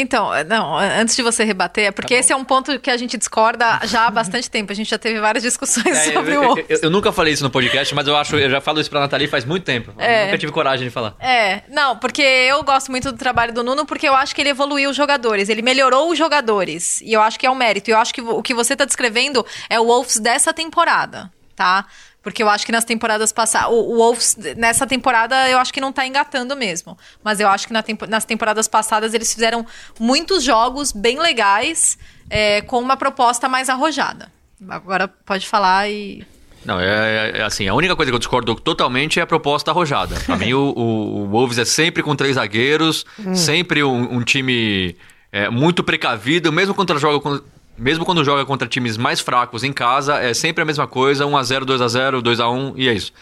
Então, não, antes de você rebater, é Tá porque esse é um ponto que a gente discorda já há bastante tempo. A gente já teve várias discussões É, sobre eu- o eu- eu- eu nunca falei isso no podcast, mas eu acho, eu já falo isso pra Nathalie faz muito tempo. Eu É. nunca tive coragem de falar. É, não, porque eu gosto muito do trabalho do Nuno, porque eu acho que ele evoluiu os jogadores, ele melhorou os jogadores. E eu acho que é um mérito. E eu acho que o que você tá descrevendo é o Wolves dessa temporada, tá? Porque eu acho que nas temporadas passadas. O, o Wolves, nessa temporada, eu acho que não tá engatando mesmo. Mas eu acho que na tempo- nas temporadas passadas eles fizeram muitos jogos bem legais, é, com uma proposta mais arrojada. Agora pode falar e. Não, é, é- é assim, a única coisa que eu discordo totalmente é a proposta arrojada. Pra mim, o, o- o Wolves é sempre com três zagueiros, sempre um, um time é, muito precavido, mesmo quando joga com- mesmo quando joga contra times mais fracos em casa, é sempre a mesma coisa, 1x0, 2x0, 2x1 e é isso.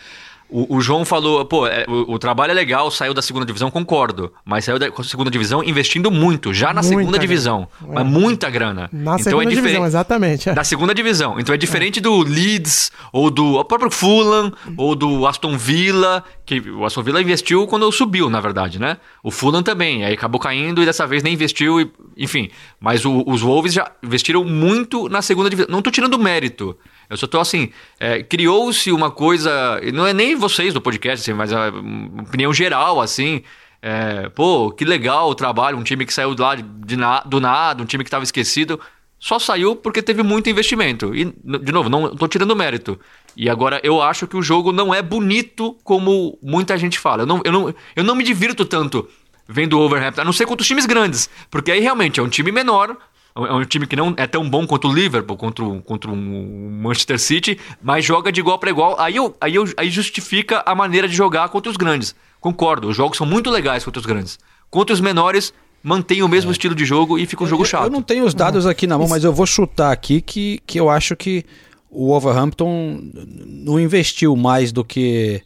O, o João falou, pô, é, o, o trabalho é legal, saiu da segunda divisão, concordo. Mas saiu da segunda divisão investindo muito, já na Muita segunda grana. divisão. É. Mas muita grana. Na segunda divisão, diferente- exatamente. é. da segunda divisão. Então é diferente do Leeds, ou do próprio Fulham, ou do Aston Villa, que o Aston Villa investiu quando subiu, na verdade, né? O Fulham também, aí acabou caindo e dessa vez nem investiu, e- enfim. Mas o- os Wolves já investiram muito na segunda divisão. Não tô tirando mérito. Eu só tô assim, é, criou-se uma coisa, não é nem vocês do podcast, assim, mas a uma opinião geral, assim, é, pô, que legal o trabalho, um time que saiu lá de, de na- do nada, um time que estava esquecido, só saiu porque teve muito investimento. E, de novo, não tô tirando mérito. E agora eu acho que o jogo não é bonito como muita gente fala. Eu não, eu não, eu não me divirto tanto vendo o Overhampton, a não ser contra os times grandes, porque aí realmente é um time menor. É um time que não é tão bom quanto o Liverpool, contra, o- contra um Manchester City, mas joga de igual para igual. Aí, eu, aí, eu, aí justifica a maneira de jogar contra os grandes. Concordo, os jogos são muito legais contra os grandes. Contra os menores, mantém o mesmo estilo de jogo e fica um jogo Eu- chato. Eu não tenho os dados aqui na mão, mas eu vou chutar aqui que, que eu acho que o Wolverhampton não investiu mais do que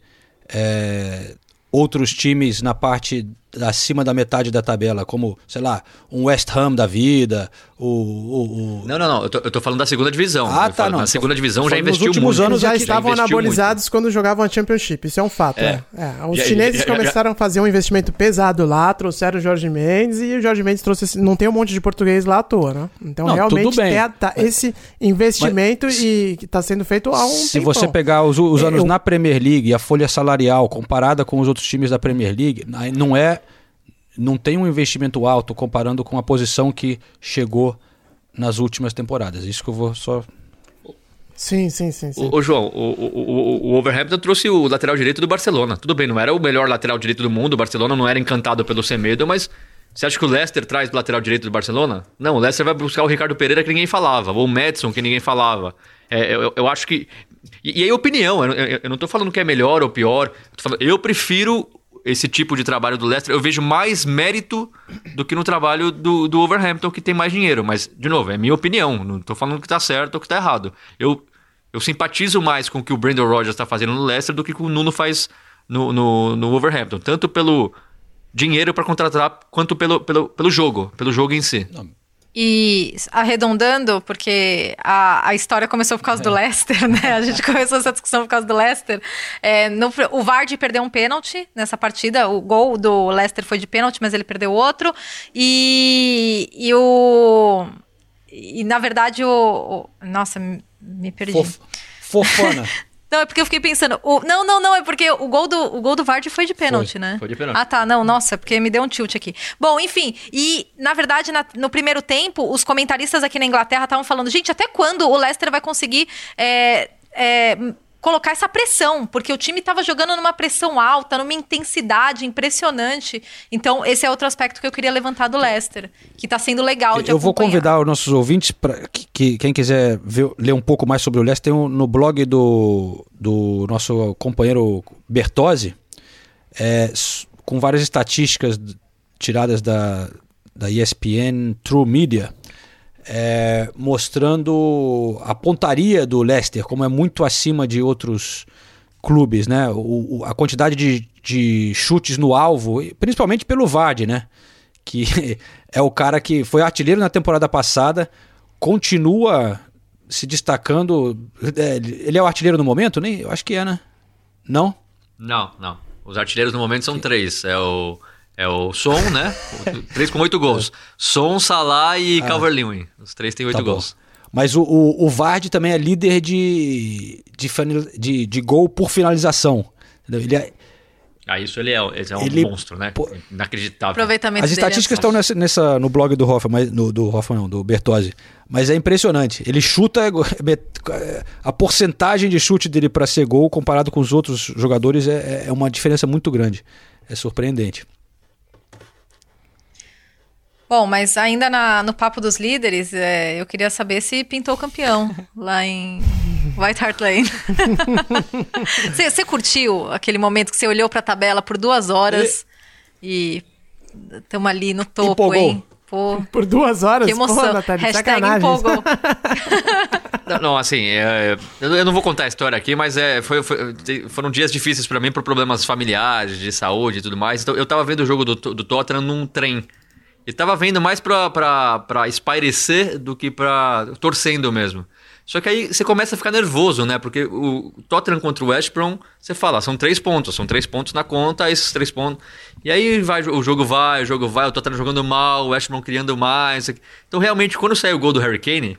é, outros times na parte acima da metade da tabela, como, sei lá, um West Ham da vida, o... o- o- Não, não, não. Eu tô, eu tô falando da segunda divisão. Ah, Eu tá, falo, não. Na segunda divisão já falando nos investiu últimos muito. anos já estavam investiu anabolizados quando jogavam a Championship. Isso é um fato. É. É, Os Já- chineses já- já- começaram a fazer um investimento pesado lá, trouxeram o Jorge Mendes e o Jorge Mendes trouxe. esse- Não tem um monte de português lá à toa, né? Então Não, realmente tudo bem. tem a- tá esse investimento e que está sendo feito há um Se tempão. você pegar os, os É, anos eu- na Premier League e a folha salarial comparada com os outros times da Premier League, não é não tem um investimento alto comparando com a posição que chegou nas últimas temporadas. Isso que eu vou só Sim, sim, sim. sim. Ô, ô, João, o, o, o, o Overhampton trouxe o lateral direito do Barcelona. Tudo bem, não era o melhor lateral direito do mundo. O Barcelona não era encantado pelo Semedo, mas você acha que o Leicester traz o lateral direito do Barcelona? Não, o Leicester vai buscar o Ricardo Pereira que ninguém falava, ou o Madison que ninguém falava. É, eu, eu acho que. E, e aí, opinião, eu, eu- eu não tô falando que é melhor ou pior. Eu, falando- eu prefiro esse tipo de trabalho do Leicester. Eu vejo mais mérito do que no trabalho do, do Overhampton, que tem mais dinheiro. Mas, de novo, é minha opinião. Não tô falando que tá certo ou que tá errado. Eu, eu simpatizo mais com o que o Brandon Rodgers está fazendo no Leicester do que que o Nuno faz no, no, no Overhampton. Tanto pelo dinheiro para contratar, quanto pelo, pelo, pelo jogo, pelo jogo em si. E arredondando, porque a, a história começou por causa do Leicester, né? A gente *laughs* começou essa discussão por causa do Leicester. É, no- o Vardy perdeu um pênalti nessa partida. O gol do Leicester foi de pênalti, mas ele perdeu outro. E, e o. E na verdade o. o- nossa, me- me perdi. Fof- Fofana. *laughs* Não, é porque eu fiquei pensando. o- Não, não, não, é porque o gol do, o gol do Vardy foi de pênalti, né? foi de pênalti. Ah, tá. Não, nossa, porque me deu um tilt aqui. Bom, enfim, e na verdade, na- no primeiro tempo, os comentaristas aqui na Inglaterra estavam falando, gente, até quando o Leicester vai conseguir. é, é, Colocar essa pressão, porque o time estava jogando numa pressão alta, numa intensidade impressionante. Então, esse é outro aspecto que eu queria levantar do Leicester, que tá sendo legal de Eu vou acompanhar. convidar os nossos ouvintes para que, que- quem quiser ver- ler um pouco mais sobre o Leicester, tem um- no blog do, do nosso companheiro Bertozzi, é, com várias estatísticas tiradas da, da ESPN True Media, é, mostrando a pontaria do Leicester, como é muito acima de outros clubes, né? O, o- a quantidade de, de chutes no alvo, principalmente pelo Vardy, né? Que *laughs* é o cara que foi artilheiro na temporada passada, continua se destacando. é, Ele é o artilheiro no momento? Nem, eu acho que é, né? Não? Não, não. Os artilheiros no momento são três. É o, é o Son, né? *laughs* Três com oito gols. Son, Salah e Calvert-Lewin. Os três têm oito Tá bom. gols. Mas o, o, o Vardy também é líder de, de, de, de gol por finalização. entendeu? Ele é- Ah, isso ele é, ele é um Ele- monstro, né? pô- Inacreditável. Aproveitamento as dele é estatísticas estão nessa, nessa- no blog do Hoffman, mas, no, do Hoffman não, do Bertozzi. Mas é impressionante. Ele chuta *laughs* é, a porcentagem de chute dele para ser gol comparado com os outros jogadores é, é uma diferença muito grande. É surpreendente. Bom, mas ainda na- no papo dos líderes, é, eu queria saber se pintou campeão *laughs* lá em White Hart Lane. *laughs* Você você curtiu aquele momento que você olhou pra tabela por duas horas e estamos ali no topo, Empolgou. hein? Pô, Por duas horas? que emoção. Pô, Natália, Hashtag sacanagem. empolgou. *laughs* Não, não, assim, é, eu não vou contar a história aqui, mas é, foi- foi- foram dias difíceis pra mim por problemas familiares, de saúde e tudo mais. Então eu tava vendo o jogo do, do Tottenham num trem. E tava vendo mais pra, pra, pra espairecer do que pra. torcendo mesmo. Só que aí você começa a ficar nervoso, né? Porque o Tottenham contra o West Brom, você fala, são três pontos, são três pontos na conta, esses três pontos. E aí vai, o jogo vai, o jogo vai, o Tottenham jogando mal, o West Brom criando mais. Então realmente, quando saiu o gol do Harry Kane,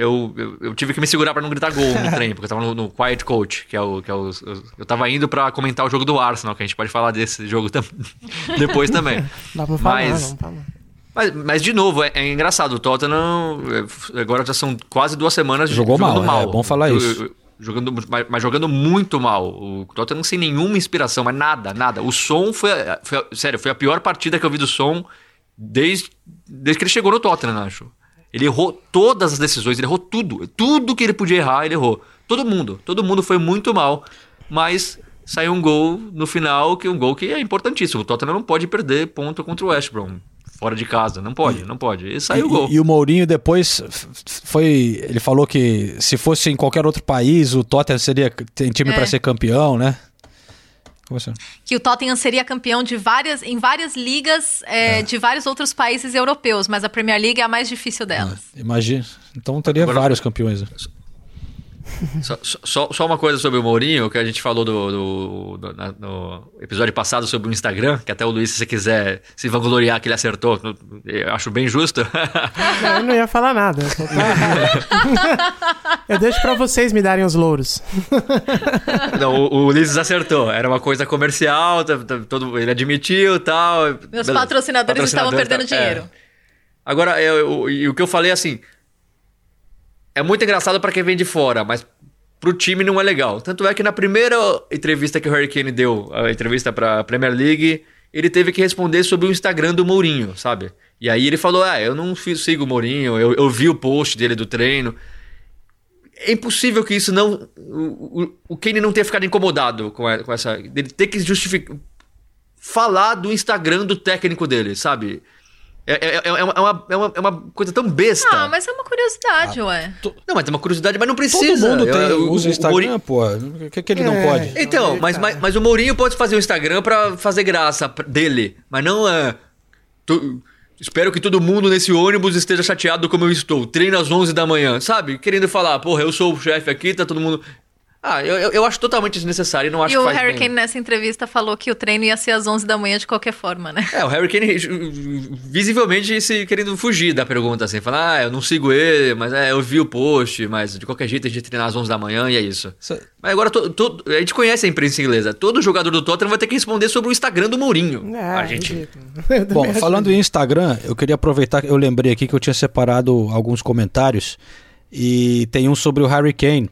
eu, eu, eu tive que me segurar pra não gritar gol no trem, porque eu tava no, no Quiet Coach, que é o. Que é o eu tava indo pra comentar o jogo do Arsenal, que a gente pode falar desse jogo tam, *laughs* depois também. Vamos falar, Mas- falar. Mas, mas de novo, é, é engraçado. O Tottenham, é, agora já são quase duas semanas Jogou jogando mal, é bom falar Eu- isso. eu- jogando, mas, mas jogando muito mal. O Tottenham sem nenhuma inspiração, mas nada, nada. O som foi, a- foi sério, foi a pior partida que eu vi do som desde, desde que ele chegou no Tottenham, acho. Ele errou todas as decisões, ele errou tudo. Tudo que ele podia errar, ele errou. Todo mundo, todo mundo foi muito mal, mas saiu um gol no final, que um gol que é importantíssimo. O Tottenham não pode perder ponto contra o West Brom. Fora de casa, não pode, não pode. E saiu o E- gol. E, o Mourinho depois foi. Ele falou que se fosse em qualquer outro país, o Tottenham seria tem time É. pra ser campeão, né? Que o Tottenham seria campeão de várias, em várias ligas é, de vários outros países europeus, mas a Premier League é a mais difícil delas. Imagina. Então teria Agora- vários campeões. Só, só, só uma coisa sobre o Mourinho, que a gente falou do, do- do- na- no episódio passado sobre o Instagram, que até o Luiz, se você quiser se vangloriar que ele acertou, eu acho bem justo. Não, eu não ia falar nada. Eu, só tava- eu deixo pra vocês me darem os louros. Não, o, o Ulisses acertou. Era uma coisa comercial, todo, ele admitiu e tal. Meus Beleza. patrocinadores estavam perdendo tá- dinheiro. é. Agora, eu, eu- e o que eu falei assim. É muito engraçado pra quem vem de fora, mas pro time não é legal. Tanto é que na primeira entrevista que o Harry Kane deu, a entrevista pra Premier League, ele teve que responder sobre o Instagram do Mourinho, sabe? E aí ele falou: Ah, eu não sigo o Mourinho, eu, eu vi o post dele do treino. É impossível que isso não. O, o, o Kane não tenha ficado incomodado com, a- com essa. Ele ter que justificar. Falar do Instagram do técnico dele, sabe? É, é, é, é uma, é, uma, é uma- é uma coisa tão besta. Ah, mas é uma curiosidade, ué. Não, mas tem uma curiosidade, mas não Todo precisa. mundo tem, Eu- eu- usa o Instagram, Mourinho- pô. O que, que ele não É. pode? Então, Aí, mas, tá. mas, mas o Mourinho pode fazer o Instagram pra fazer graça dele, mas não é. tu- espero que todo mundo nesse ônibus esteja chateado como eu estou. Treino às 11 da manhã, sabe? Querendo falar, porra, eu sou o chefe aqui, tá todo mundo. Ah, eu, eu- eu acho totalmente desnecessário e não acho E que o faz Harry bem. Kane nessa entrevista falou que o treino ia ser às 11 da manhã de qualquer forma, né? É, o Harry Kane visivelmente se querendo fugir da pergunta, assim, falar, ah, eu não sigo ele, mas é, eu vi o post, mas de qualquer jeito a gente treinar às 11 da manhã e é isso. Isso- Mas agora to- to- a gente conhece a imprensa inglesa. Todo jogador do Tottenham vai ter que responder sobre o Instagram do Mourinho. É, a gente. *laughs* Eu também Bom, falando em Instagram, eu queria aproveitar que eu lembrei aqui que eu tinha separado alguns comentários e tem um sobre o Harry Kane.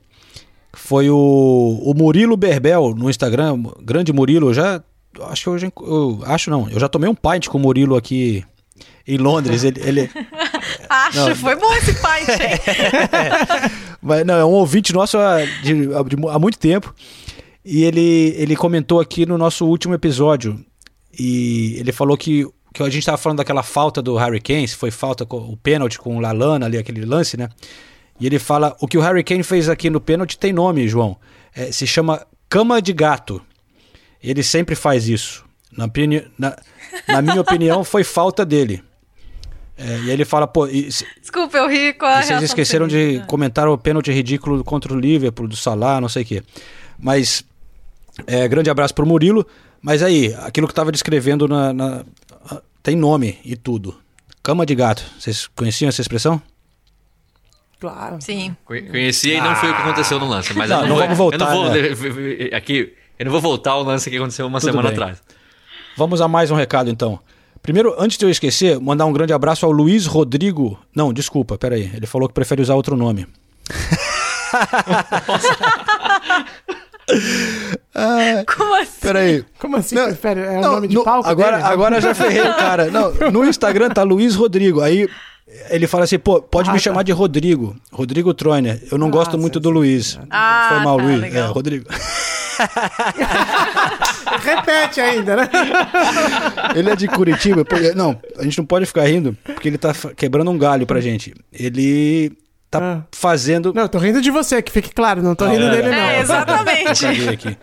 Foi o, o Murilo Berbel no Instagram, grande Murilo, eu já acho que eu, já, eu acho não, eu já tomei um pint com o Murilo aqui em Londres, ele, ele *laughs* Acho, Não. foi bom esse pint, hein? *laughs* Mas, não, é um ouvinte nosso há, de- de há muito tempo. E ele, ele comentou aqui no nosso último episódio. E ele falou que, que a gente estava falando daquela falta do Harry Kane, se foi falta, com, o pênalti com o Lalana ali, aquele lance, né? E ele fala: o que o Harry Kane fez aqui no pênalti tem nome, João. É, se chama cama de gato. Ele sempre faz isso. Na, opini- na, na minha opinião, foi falta dele. É, e ele fala, pô, e Desculpa, eu ri com a vocês esqueceram de comentar o pênalti ridículo contra o Liverpool, do Salah, não sei o quê. Mas, é, grande abraço pro Murilo. Mas aí, aquilo que estava descrevendo na, na- tem nome e tudo. Cama de gato. Vocês conheciam essa expressão? Claro. Sim. Conhe- Conheci e não foi o que aconteceu no lance. Mas Não, eu não, não vou, vamos voltar, Eu não vou né? *laughs* aqui. Eu não vou voltar ao lance que aconteceu uma Tudo semana bem. atrás. Vamos a mais um recado então. Primeiro, antes de eu esquecer, mandar um grande abraço ao Luiz Rodrigo. Não, desculpa, peraí. Ele falou que prefere usar outro nome. *laughs* Como assim? Peraí. Como assim? Não, prefere? É o Não, nome de no- palco agora, dele? agora já ferrei o cara. Não, no Instagram tá Luiz Rodrigo. Aí ele fala assim, pô, pode Ah, me tá. chamar de Rodrigo. Rodrigo Troiner. Eu não Ah, gosto muito do Luiz. Ah, Foi mal, tá, Luiz. legal. É, Rodrigo. *laughs* Repete ainda, né? Ele é de Curitiba. Não, a gente não pode ficar rindo, porque ele tá quebrando um galho pra gente. Ele tá Ah. fazendo. Não, eu tô rindo de você, que fique claro, não tô Não, rindo é, dele, não. É, exatamente.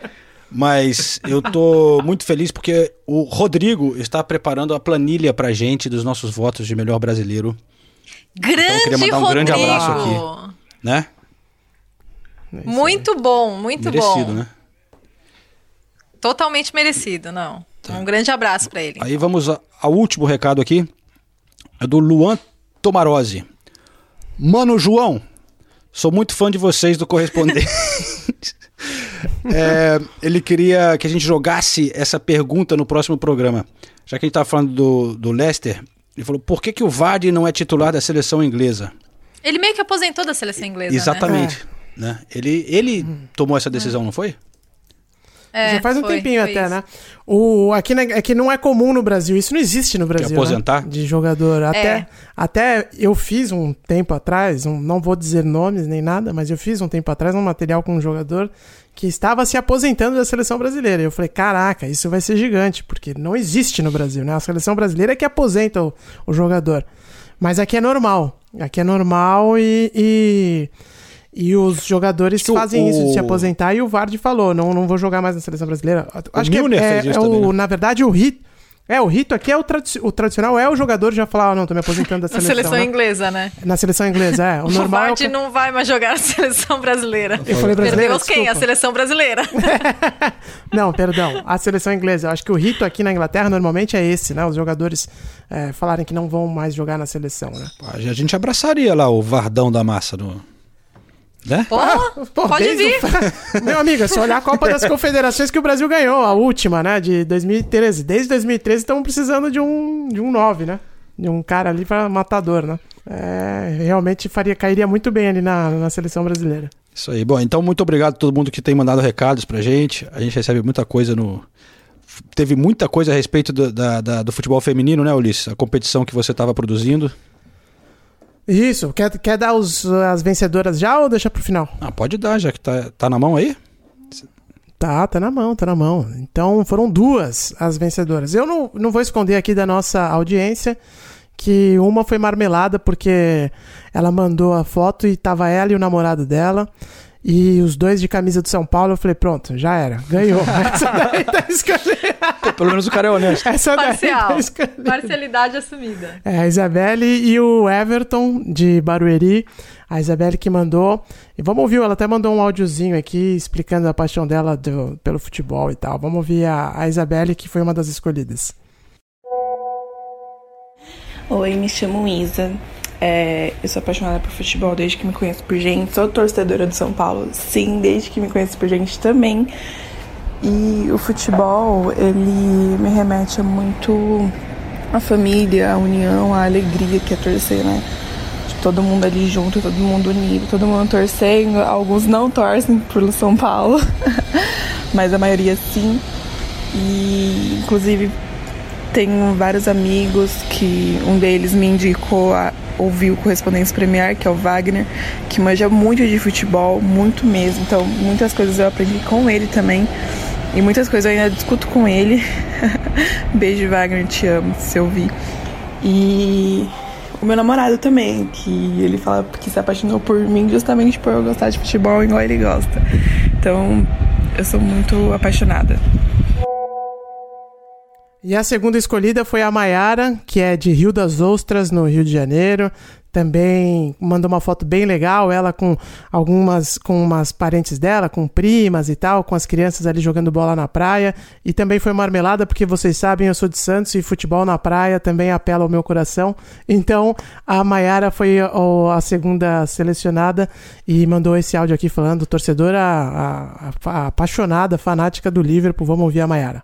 Mas eu tô muito feliz porque o Rodrigo está preparando a planilha pra gente dos nossos votos de melhor brasileiro, Grande queria mandar um grande Rodrigo. abraço aqui. né? Muito bom, muito Merecido, bom. né? Totalmente merecido, não. Um grande abraço pra ele. Aí vamos a- ao último recado aqui. É do Luan Tomarose. Mano João, sou muito fã de vocês do Correspondente. *laughs* É, ele queria que a gente jogasse essa pergunta no próximo programa. Já que a gente estava falando do, do Leicester, ele falou: por que, que o Vardy não é titular da seleção inglesa? Ele meio que aposentou da seleção inglesa, né? Exatamente. Né? Ele, ele tomou essa decisão, não foi? É, Já faz um foi, tempinho foi até, isso. né? O, aqui, né, é que não é comum no Brasil, isso não existe no Brasil. aposentar? né? De jogador. Até, É. até eu fiz um tempo atrás, um- não vou dizer nomes nem nada, mas eu fiz um tempo atrás um material com um jogador que estava se aposentando da seleção brasileira. E eu falei, caraca, isso vai ser gigante, porque não existe no Brasil, né? A seleção brasileira é que aposenta o, o jogador. Mas aqui é normal. Aqui é normal e. e... E os jogadores que o- fazem isso de se o- aposentar e o Vardy falou, não, não vou jogar mais na seleção brasileira. Acho que é, Milner é- é também, o, né? na verdade o rito, é o rito aqui é o, tradi- o tradicional é o jogador já falar, ah, não, tô me aposentando da *laughs* Na seleção. seleção né? inglesa, né? Na seleção inglesa, é. O *laughs* O normal é o Vardy não vai mais jogar na seleção brasileira. Eu falei brasileira, Perdeu quem? A seleção brasileira. *laughs* Não, perdão. A seleção inglesa. Eu acho que o rito aqui na Inglaterra normalmente é esse, né? Os jogadores é, falarem que não vão mais jogar na seleção, né? A gente abraçaria lá o Vardão da massa no. Né? Pô, Pô, pode vir. o- Meu amigo, é só olhar a Copa das Confederações que o Brasil ganhou, a última, né? De 2013. Desde 2013 estamos precisando de um, de um 9, né? De um cara ali para matador, né? É, realmente faria, cairia muito bem ali na, na seleção brasileira. Isso aí. Bom, então muito obrigado a todo mundo que tem mandado recados pra gente. A gente recebe muita coisa no. Teve muita coisa a respeito do, da- da- do futebol feminino, né, Ulisses? A competição que você estava produzindo. Isso, quer, quer dar os, as vencedoras já ou deixa pro final? Ah, pode dar, já que tá, tá na mão aí. Tá, tá na mão, tá na mão. Então foram duas as vencedoras. Eu não, não vou esconder aqui da nossa audiência que uma foi marmelada porque ela mandou a foto e tava ela e o namorado dela. E os dois de camisa do São Paulo, eu falei, pronto, já era, ganhou. *laughs* Essa daí tá escolhida. Pô, pelo menos o cara é honesto. Essa daí Parcial. tá escolhida. Parcialidade assumida. É, a Isabelle e o Everton de Barueri. A Isabelle que mandou. E vamos ouvir, ela até mandou um áudiozinho aqui explicando a paixão dela do- pelo futebol e tal. Vamos ouvir a, a Isabelle, que foi uma das escolhidas. Oi, me chamo Isa. É, eu sou apaixonada por futebol desde que me conheço por gente. Sou torcedora do São Paulo, sim, desde que me conheço por gente também. E o futebol, ele me remete a muito a família, a união, a alegria que é torcer, né? Todo mundo ali junto, todo mundo unido, todo mundo torcendo. Alguns não torcem pelo São Paulo, *laughs* mas a maioria sim. E inclusive tenho vários amigos que um deles me indicou a ouvir o Correspondência Premier, que é o Wagner, que manja muito de futebol, muito mesmo. Então, muitas coisas eu aprendi com ele também. E muitas coisas eu ainda discuto com ele. *laughs* Beijo, Wagner, te amo, se ouvir. E o meu namorado também, que ele fala que se apaixonou por mim justamente por eu gostar de futebol igual ele gosta. Então, eu sou muito apaixonada. E a segunda escolhida foi a Maiara, que é de Rio das Ostras, no Rio de Janeiro. Também mandou uma foto bem legal, ela com algumas com umas parentes dela, com primas e tal, com as crianças ali jogando bola na praia. E também foi marmelada, porque vocês sabem, eu sou de Santos e futebol na praia também apela ao meu coração. Então, a Maiara foi a segunda selecionada e mandou esse áudio aqui falando, torcedora a- a- a- apaixonada, fanática do Liverpool. Vamos ouvir a Maiara.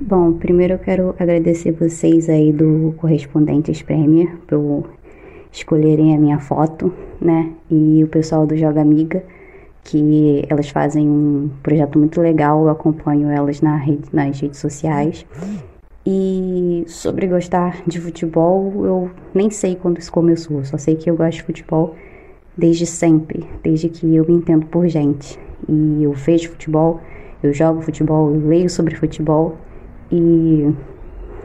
Bom, primeiro eu quero agradecer vocês aí do Correspondentes Premier por escolherem a minha foto, né? E o pessoal do Joga Amiga, que elas fazem um projeto muito legal, eu acompanho elas na rede, nas redes sociais. E sobre gostar de futebol, eu nem sei quando isso começou, só sei que eu gosto de futebol desde sempre, desde que eu me entendo por gente. E eu vejo futebol, eu jogo futebol, eu leio sobre futebol e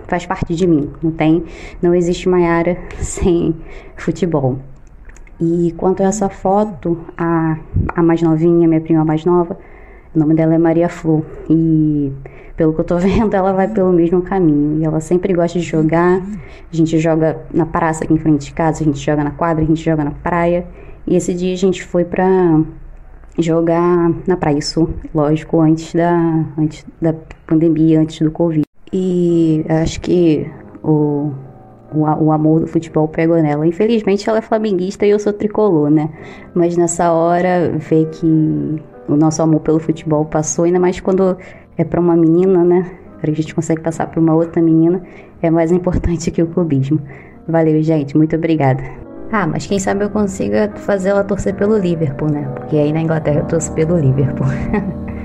faz parte de mim. Não tem, não existe Maiara *laughs* sem futebol. E quanto a essa foto, a, a mais novinha, minha prima mais nova, o nome dela é Maria Flor. E pelo que eu tô *laughs* vendo, ela vai pelo mesmo caminho. E ela sempre gosta de jogar. A gente joga na praça aqui em frente de casa, a gente joga na quadra, a gente joga na praia. E esse dia a gente foi pra jogar na praia, isso, lógico, antes da, antes da pandemia, antes do Covid. E acho que o, o, o amor do futebol pegou nela. Infelizmente ela é flamenguista e eu sou tricolor, né? Mas nessa hora, ver que o nosso amor pelo futebol passou, ainda mais quando é pra uma menina, né? A gente consegue passar pra uma outra menina, é mais importante que o clubismo. Valeu, gente, muito obrigada. Ah, mas quem sabe eu consiga fazer ela torcer pelo Liverpool, né? Porque aí na Inglaterra eu torço pelo Liverpool. *laughs*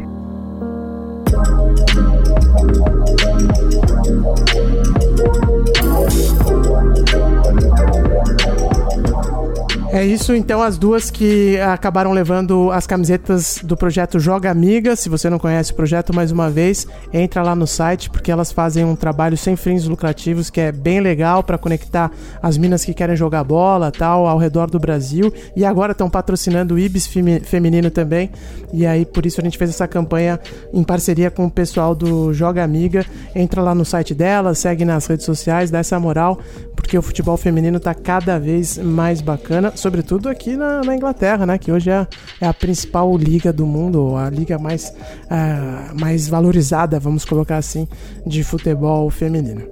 É isso, então, as duas que acabaram levando as camisetas do projeto Joga Amiga. Se você não conhece o projeto, mais uma vez, entra lá no site, porque elas fazem um trabalho sem fins lucrativos que é bem legal para conectar as minas que querem jogar bola tal ao redor do Brasil. E agora estão patrocinando o Ibis femi- Feminino também. E aí, por isso, a gente fez essa campanha em parceria com o pessoal do Joga Amiga. Entra lá no site delas, segue nas redes sociais, dá essa moral, porque o futebol feminino tá cada vez mais bacana, sobretudo aqui na, na Inglaterra, né? Que hoje é, é a principal liga do mundo, a liga mais, ah, mais valorizada, vamos colocar assim, de futebol feminino.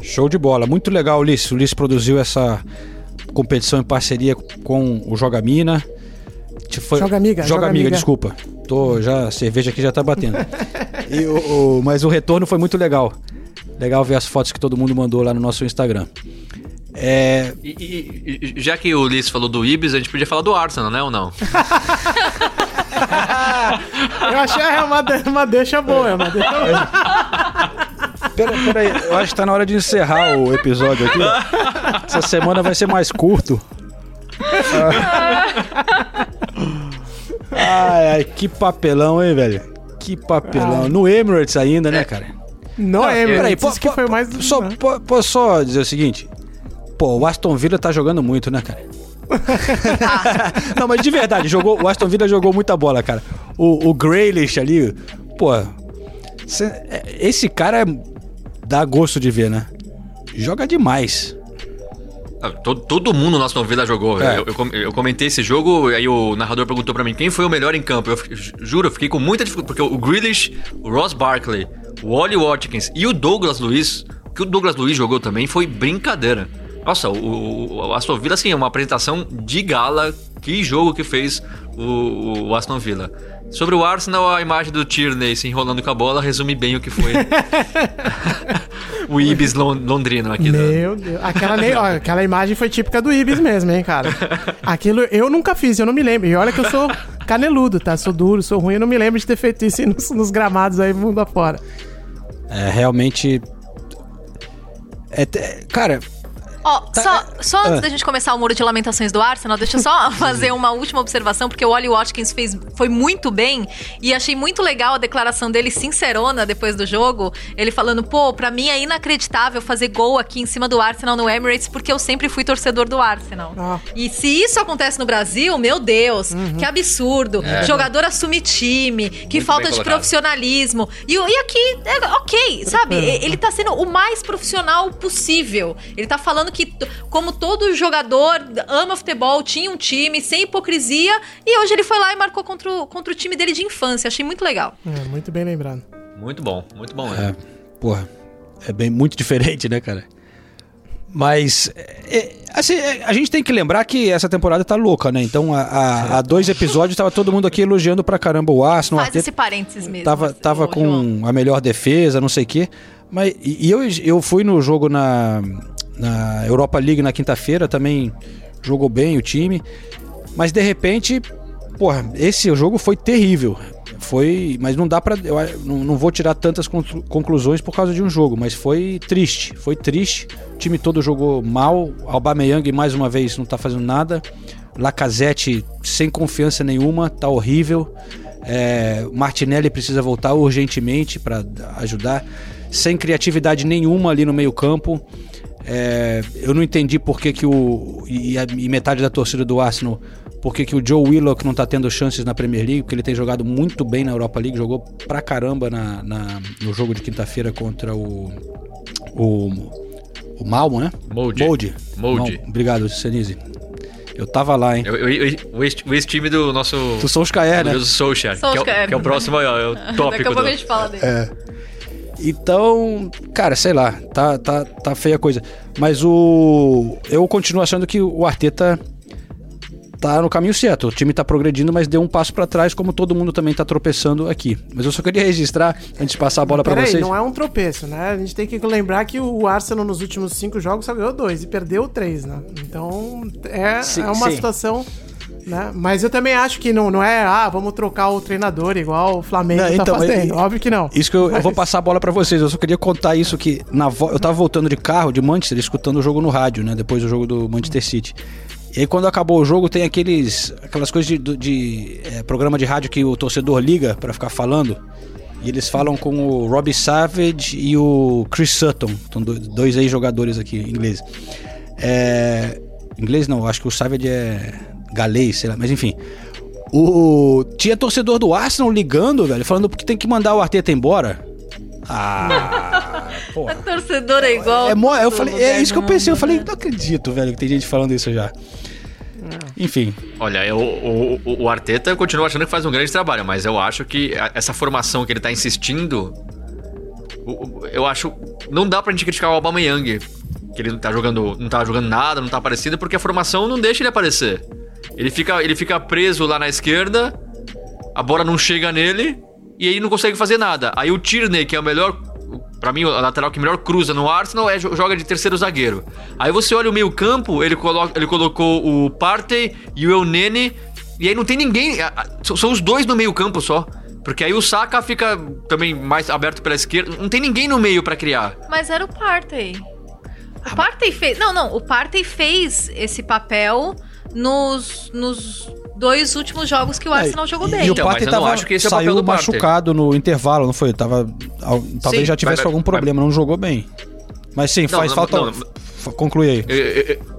Show de bola. Muito legal, Ulisses. O Ulisses produziu essa competição em parceria com o Joga Mina. Foi- Joga Amiga, Joga, Joga Amiga, Amiga. desculpa. Tô, já, a cerveja aqui já tá batendo. E o- o- mas o retorno foi muito legal. Legal ver as fotos que todo mundo mandou lá no nosso Instagram. É, E, e- e- já que o Ulisses falou do Ibis, a gente podia falar do Arsenal, né? Ou não? *laughs* Eu achei é uma, de- uma deixa boa, é uma deixa boa. Pera, pera aí, eu acho que tá na hora de encerrar o episódio aqui. Essa semana vai ser mais curto. *laughs* Ai, ai, que papelão, hein, velho? Que papelão. No Emirates ainda, né, cara? Não Ah, é, peraí, isso po- que foi mais... Só, po- posso só dizer o seguinte? Pô, o Aston Villa tá jogando muito, né, cara? *laughs* Não, mas de verdade, jogou, o Aston Villa jogou muita bola, cara. O, o Grealish ali, pô. cê- esse cara dá gosto de ver, né? Joga demais. Todo, todo mundo no Aston Villa jogou. É. Eu, eu eu comentei esse jogo, aí o narrador perguntou pra mim quem foi o melhor em campo. Eu juro, eu fiquei com muita dificuldade, porque o Grealish, o Ross Barkley, o Ollie Watkins e o Douglas Luiz, que o Douglas Luiz jogou também, foi brincadeira. Nossa, o, o, o Aston Villa, assim, é uma apresentação de gala. Que jogo que fez o, o Aston Villa. Sobre o Arsenal, a imagem do Tierney se enrolando com a bola resume bem o que foi *laughs* o Ibis lon- londrino aqui. da- Meu Deus. Aquela, ó, aquela imagem foi típica do Ibis mesmo, hein, cara. Aquilo eu nunca fiz, eu não me lembro. E olha que eu sou caneludo, tá? Sou duro, sou ruim, eu não me lembro de ter feito isso nos, nos gramados aí mundo afora. É, realmente. É, cara, Ó, só, só antes ah. da gente começar o muro de lamentações do Arsenal, deixa eu só *laughs* fazer uma última observação, porque o Ollie Watkins fez, foi muito bem e achei muito legal a declaração dele, sincerona, depois do jogo. Ele falando, pô, pra mim é inacreditável fazer gol aqui em cima do Arsenal no Emirates, porque eu sempre fui torcedor do Arsenal. Ah. E se isso acontece no Brasil, meu Deus, que absurdo. É. Jogador assume time, que Muito falta de profissionalismo. E, e aqui, é, ok, sabe? Ele tá sendo o mais profissional possível. Ele tá falando que, como todo jogador ama futebol, tinha um time, sem hipocrisia, e hoje ele foi lá e marcou contra o, contra o time dele de infância. Achei muito legal. É, muito bem lembrado. Muito bom, muito bom. É, porra, é bem muito diferente, né, cara? Mas, é, é, assim, é, a gente tem que lembrar que essa temporada tá louca, né? Então, há- dois episódios tava todo mundo aqui elogiando pra caramba o Arsenal. Faz esse parênteses mesmo. tava, assim, tava com João. a melhor defesa, não sei o quê. Mas, e e eu, eu fui no jogo na, na Europa League na quinta-feira, também jogou bem o time. Mas de repente, porra, esse jogo foi terrível. Foi, mas não dá pra. Eu não, não vou tirar tantas conclu- conclusões por causa de um jogo, mas foi triste. Foi triste. O time todo jogou mal. Aubameyang mais uma vez não tá fazendo nada. Lacazette sem confiança nenhuma, tá horrível. É, Martinelli precisa voltar urgentemente para ajudar. Sem criatividade nenhuma ali no meio-campo. É, eu não entendi por que, que o. E, a- e metade da torcida do Arsenal. Por que, que o Joe Willock não tá tendo chances na Premier League? Porque ele tem jogado muito bem na Europa League, jogou pra caramba na, na- no jogo de quinta-feira contra o. O. O Malmo, né? Molde. Molde. Molde. Mal- Obrigado, Senise. Eu tava lá, hein? Eu- eu- eu- o ex- o ex-time do nosso. Do Solskjaer, né? Do Solskjaer, que é, o, Solskjaer. que é o próximo é o é *laughs* o Daqui tópico a pouco do. a gente fala dele. É. Então, cara, sei lá, tá, tá, tá feia a coisa. Mas o. Eu continuo achando que o Arteta tá no caminho certo. O time tá progredindo, mas deu um passo pra trás, como todo mundo também tá tropeçando aqui. Mas eu só queria registrar, antes de passar a bola pra Peraí, vocês. não é um tropeço, né? A gente tem que lembrar que o Arsenal nos últimos cinco jogos só ganhou dois e perdeu três, né? Então é, Sim, é uma sim. situação. Né? Mas eu também acho que não, não é, ah, vamos trocar o treinador igual o Flamengo Não, tá então, fazendo. Óbvio que não. Isso que eu, eu vou passar a bola pra vocês. Eu só queria contar isso que na vo- eu tava voltando de carro de Manchester, escutando o jogo no rádio, né? Depois do jogo do Manchester City. E aí quando acabou o jogo tem aqueles aquelas coisas de, do- de, é, programa de rádio que o torcedor liga pra ficar falando. E eles falam com o Robbie Savage e o Chris Sutton, são do- dois ex-jogadores aqui ingleses. É, inglês não, acho que o Savage é galês, sei lá, mas enfim. O tinha torcedor do Arsenal ligando, velho, falando que tem que mandar o Arteta embora. Ah, *laughs* A torcedora é igual. é, mó- eu falei, é isso que eu pensei, eu falei, não acredito, velho, que tem gente falando isso já. Enfim, Olha, eu- o, o, o Arteta continua achando que faz um grande trabalho, mas eu acho que essa formação que ele tá insistindo. Eu acho. Não dá pra gente criticar o Aubameyang. Que ele não tá jogando. Não tá jogando nada, não tá aparecendo, porque a formação não deixa ele aparecer. Ele fica, ele fica preso lá na esquerda, a bola não chega nele e aí não consegue fazer nada. Aí o Tierney, que é o melhor. Pra mim, a lateral que melhor cruza no Arsenal é jo- joga de terceiro zagueiro. Aí você olha o meio-campo, ele, coloca, ele colocou o Partey e o Eunene, e aí não tem ninguém. São são os dois no meio-campo só. Porque aí o Saka fica também mais aberto pela esquerda. Não tem ninguém no meio pra criar. Mas era o Partey. O Partey fez. Não, não. O Partey fez esse papel nos, nos dois últimos jogos que o Arsenal É, jogou bem. e o Então, Partey mas eu não tava, acho que esse é o papel saiu do Partey. machucado no intervalo, não foi? Tava, al- talvez Sim, já tivesse mas- algum mas- problema, não jogou bem. Mas sim, Não, faz não, falta. não, conclui aí. Eu- eu-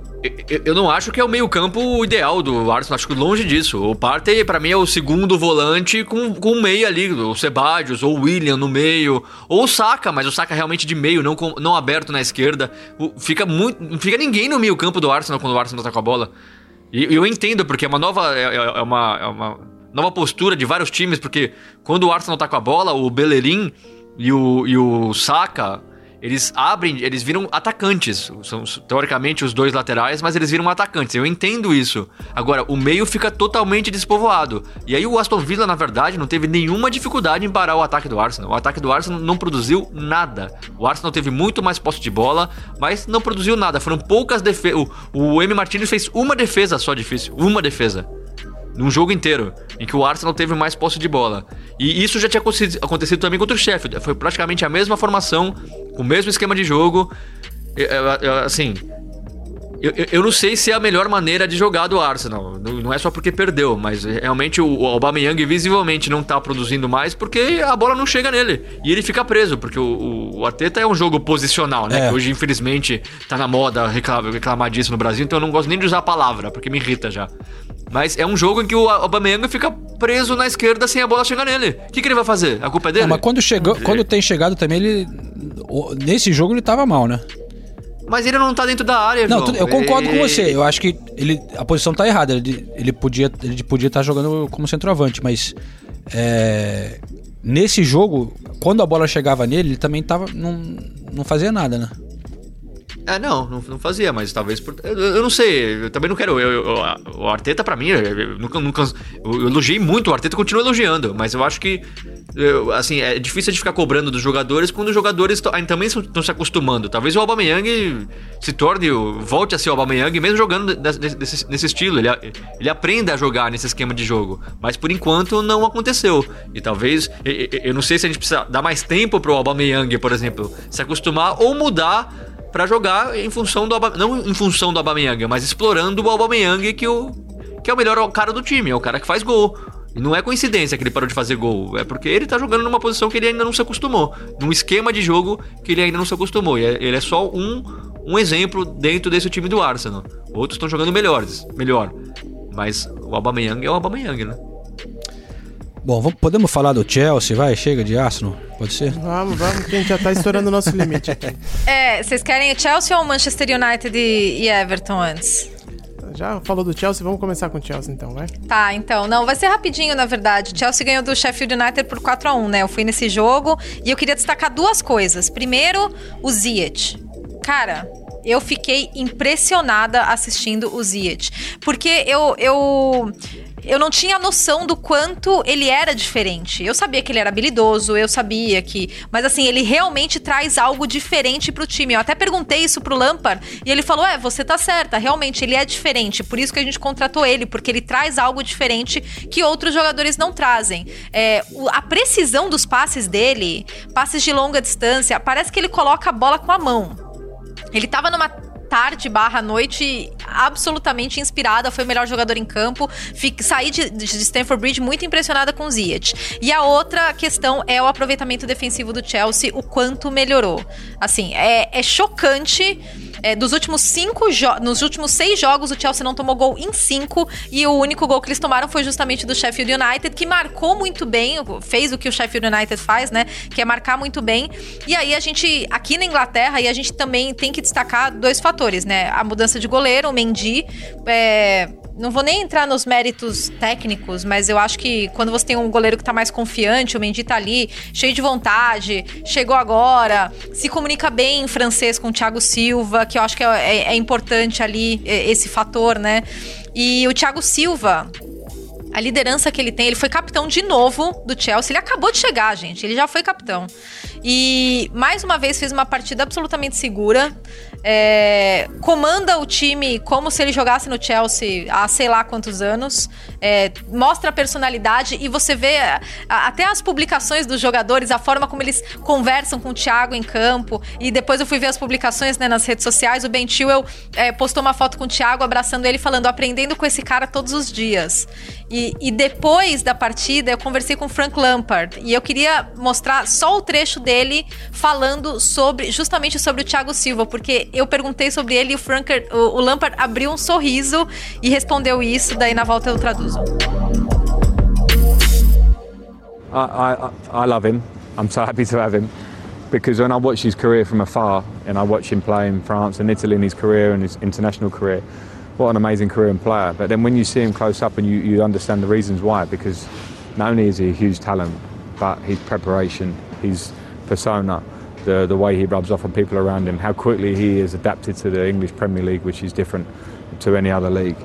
Eu, eu não acho que é o meio-campo ideal do Arsenal, acho que longe disso. O Partey, pra mim, é o segundo volante com, com o meio ali, o Sebadios ou o William no meio, ou o Saka, mas o Saka realmente de meio, não, com, não aberto na esquerda. O, fica muito. Não fica ninguém no meio-campo do Arsenal quando o Arsenal tá com a bola. E eu entendo, porque é uma nova. É, é uma, é uma nova postura de vários times, porque quando o Arsenal tá com a bola, o Bellerin e o, e o Saka eles abrem, eles viram atacantes. São teoricamente os dois laterais, mas eles viram atacantes. Eu entendo isso. Agora, o meio fica totalmente despovoado. E aí o Aston Villa, na verdade, não teve nenhuma dificuldade em parar o ataque do Arsenal. O ataque do Arsenal não produziu nada. O Arsenal teve muito mais posse de bola, mas não produziu nada. Foram poucas defesas. O, o M. Fez uma defesa só difícil. Uma defesa num jogo inteiro, em que o Arsenal teve mais posse de bola. E isso já tinha acontecido também contra o Sheffield. Foi praticamente a mesma formação, o mesmo esquema de jogo. Assim, eu, eu, não sei se é a melhor maneira de jogar do Arsenal. Não, é só porque perdeu, mas realmente o, o Aubameyang visivelmente não tá produzindo mais porque a bola não chega nele. E ele fica preso, porque o, o Arteta é um jogo posicional, né? É. Que hoje, infelizmente, tá na moda reclamar, reclamar disso no Brasil, então eu não gosto nem de usar a palavra, porque me irrita já. Mas é um jogo em que o Aubameyang fica preso na esquerda sem a bola chegar nele. O que, que ele vai fazer? A culpa é dele? Não, mas quando, chegou, quando tem chegado também, ele. Nesse jogo ele tava mal, né? Mas ele não tá dentro da área, Não, eu concordo com você. Eu acho que ele, a posição tá errada. Ele, ele podia ele podia estar tá jogando como centroavante, mas é, nesse jogo, quando a bola chegava nele, ele também tava não, não fazia nada, né? É, não, não, não, fazia, mas talvez por. Eu, eu não sei, eu também não quero. Eu, eu, o Arteta, para mim, eu, nunca, nunca. Eu elogiei muito, o Arteta continua elogiando, mas eu acho que. assim, é difícil de ficar cobrando dos jogadores quando os jogadores também estão se acostumando. Talvez o Aubameyang se torne. volte a ser o Aubameyang, mesmo jogando nesse, nesse estilo. Ele, ele aprenda a jogar nesse esquema de jogo. Mas por enquanto não aconteceu. E talvez. Eu não sei se a gente precisa dar mais tempo pro Aubameyang, por exemplo, se acostumar ou mudar para jogar em função do não em função do Aubameyang, mas explorando o Aubameyang que o que é o melhor cara do time, é o cara que faz gol. E não é coincidência que ele parou de fazer gol, é porque ele tá jogando numa posição que ele ainda não se acostumou, num esquema de jogo que ele ainda não se acostumou. E é, ele é só um, um exemplo dentro desse time do Arsenal. Outros estão jogando melhores, melhor. Mas o Aubameyang é o Aubameyang, né? Bom, vamos, podemos falar do Chelsea, vai? Chega de Arsenal, pode ser? Vamos, vamos, que a gente já tá estourando o nosso limite aqui. *laughs* É, vocês querem o Chelsea ou o Manchester United e, e Everton antes? Já falou do Chelsea, vamos começar com o Chelsea então, vai? Tá, então. Não, vai ser rapidinho, na verdade. O Chelsea ganhou do Sheffield United por 4 a 1 né? Eu fui nesse jogo e eu queria destacar duas coisas. Primeiro, o Ziyech. Cara, eu fiquei impressionada assistindo o Ziyech. Porque eu, eu eu não tinha noção do quanto ele era diferente. Eu sabia que ele era habilidoso, eu sabia que. Mas assim, ele realmente traz algo diferente pro time. Eu até perguntei isso pro Lampard e ele falou: é, você tá certa, realmente, ele é diferente. Por isso que a gente contratou ele, porque ele traz algo diferente que outros jogadores não trazem. É, a precisão dos passes dele, passes de longa distância, parece que ele coloca a bola com a mão. Ele tava numa tarde barra noite absolutamente inspirada, foi o melhor jogador em campo. Fique, saí de, de Stanford Bridge muito impressionada com o Ziyech. E a outra questão é o aproveitamento defensivo do Chelsea, o quanto melhorou. Assim, é, é chocante é, dos últimos cinco nos últimos seis jogos, o Chelsea não tomou gol em cinco. E o único gol que eles tomaram foi justamente do Sheffield United, que marcou muito bem, fez o que o Sheffield United faz, né? Que é marcar muito bem. E aí a gente, aqui na Inglaterra, e a gente também tem que destacar dois fatores, né? A mudança de goleiro, o Mendy. É, não vou nem entrar nos méritos técnicos, mas eu acho que quando você tem um goleiro que tá mais confiante, o Mendy tá ali, cheio de vontade, chegou agora, se comunica bem em francês com o Thiago Silva, que eu acho que é, é, é importante ali esse fator, né? E o Thiago Silva, a liderança que ele tem, ele foi capitão de novo do Chelsea. Ele acabou de chegar, gente. Ele já foi capitão. E mais uma vez fez uma partida absolutamente segura. É, comanda o time como se ele jogasse no Chelsea há sei lá quantos anos. É, mostra a personalidade e você vê a, a, até as publicações dos jogadores, a forma como eles conversam com o Thiago em campo. E depois eu fui ver as publicações né, nas redes sociais. O Ben Chilwell é, postou uma foto com o Thiago abraçando ele, falando: aprendendo com esse cara todos os dias. E, e depois da partida, eu conversei com o Frank Lampard. E eu queria mostrar só o trecho dele falando sobre justamente sobre o Thiago Silva, porque eu perguntei sobre ele e o, Frank, o, o Lampard abriu um sorriso e respondeu isso, daí na volta eu traduzo. I, I, I love him. I'm so happy to have him because when I watch his career from afar and I watch him play in France and Italy in his career and his international career, what an amazing career and player. But then when you see him close up and you, you understand the reasons why, because not only is he a huge talent, but his preparation, his persona, the, the way he rubs off on people around him, how quickly he is adapted to the English Premier League, which is different to any other league.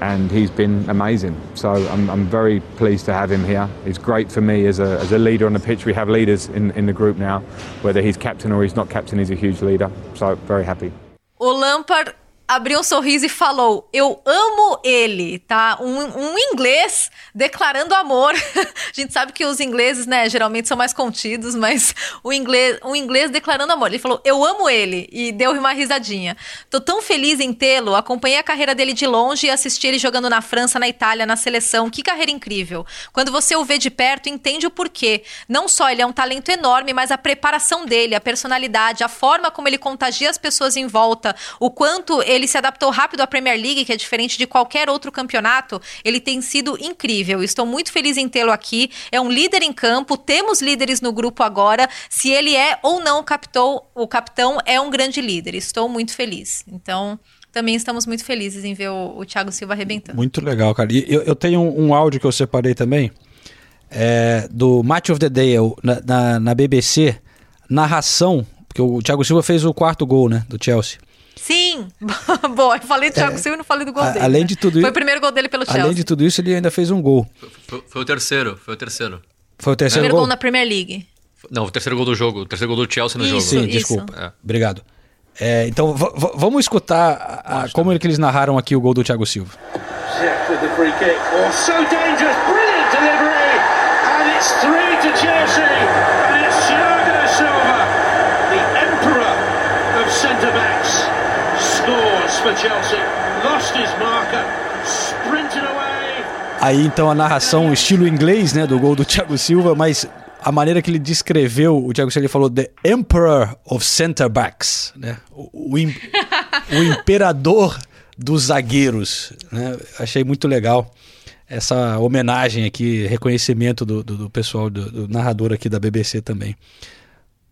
And he's been amazing. So I'm, I'm very pleased to have him here. It's great for me as a, as a leader on the pitch. We have leaders in, in the group now. Whether he's captain or he's not captain, he's a huge leader. So very happy. O Lampard abriu um sorriso e falou: Eu amo ele, tá? Um, um inglês declarando amor. *laughs* a gente sabe que os ingleses, né, geralmente são mais contidos, mas o inglês, um inglês declarando amor. Ele falou: Eu amo ele e deu uma risadinha. Tô tão feliz em tê-lo. Acompanhei a carreira dele de longe e assisti ele jogando na França, na Itália, na seleção. Que carreira incrível. Quando você o vê de perto, entende o porquê. Não só ele é um talento enorme, mas a preparação dele, a personalidade, a forma como ele contagia as pessoas em volta, o quanto ele se adaptou rápido à Premier League, que é diferente de qualquer outro campeonato. Ele tem sido incrível. Estou muito feliz em tê-lo aqui. É um líder em campo. Temos líderes no grupo agora. Se ele é ou não o capitão, o capitão é um grande líder. Estou muito feliz. Então, também estamos muito felizes em ver o, o Thiago Silva arrebentando. Muito legal, cara. E eu, eu tenho um, um, áudio que eu separei também, é, do Match of the Day, na, na, na BBC, narração, porque o Thiago Silva fez o quarto gol, né, do Chelsea. Sim! *laughs* Boa, eu falei do Thiago é, Silva e não falei do gol a, dele. Além de tudo Foi o primeiro gol dele pelo Chelsea. Além de tudo isso, ele ainda fez um gol. Foi, foi o terceiro, foi o terceiro. Foi o terceiro primeiro gol? gol na Premier League. Não, o terceiro gol do jogo. O terceiro gol do Chelsea no Isso, jogo. Sim, isso. desculpa. É. Obrigado. É, então, vamos escutar a- a- como é que eles narraram aqui o gol do Thiago Silva. Ziyech with the free kick. Oh, so dangerous. Brilliant delivery. And it's three to Chelsea. And it's Thiago Silva, the emperor of centre backs, scores for Chelsea. Lost his marker. Sprinted away. Aí então a narração estilo inglês, né, do gol do Thiago Silva, mas a maneira que ele descreveu, o Thiago Silva falou The Emperor of Center Backs, né? O, o, o imperador dos zagueiros, né? Achei muito legal essa homenagem aqui, reconhecimento do, do, do pessoal, do, do narrador aqui da BBC também,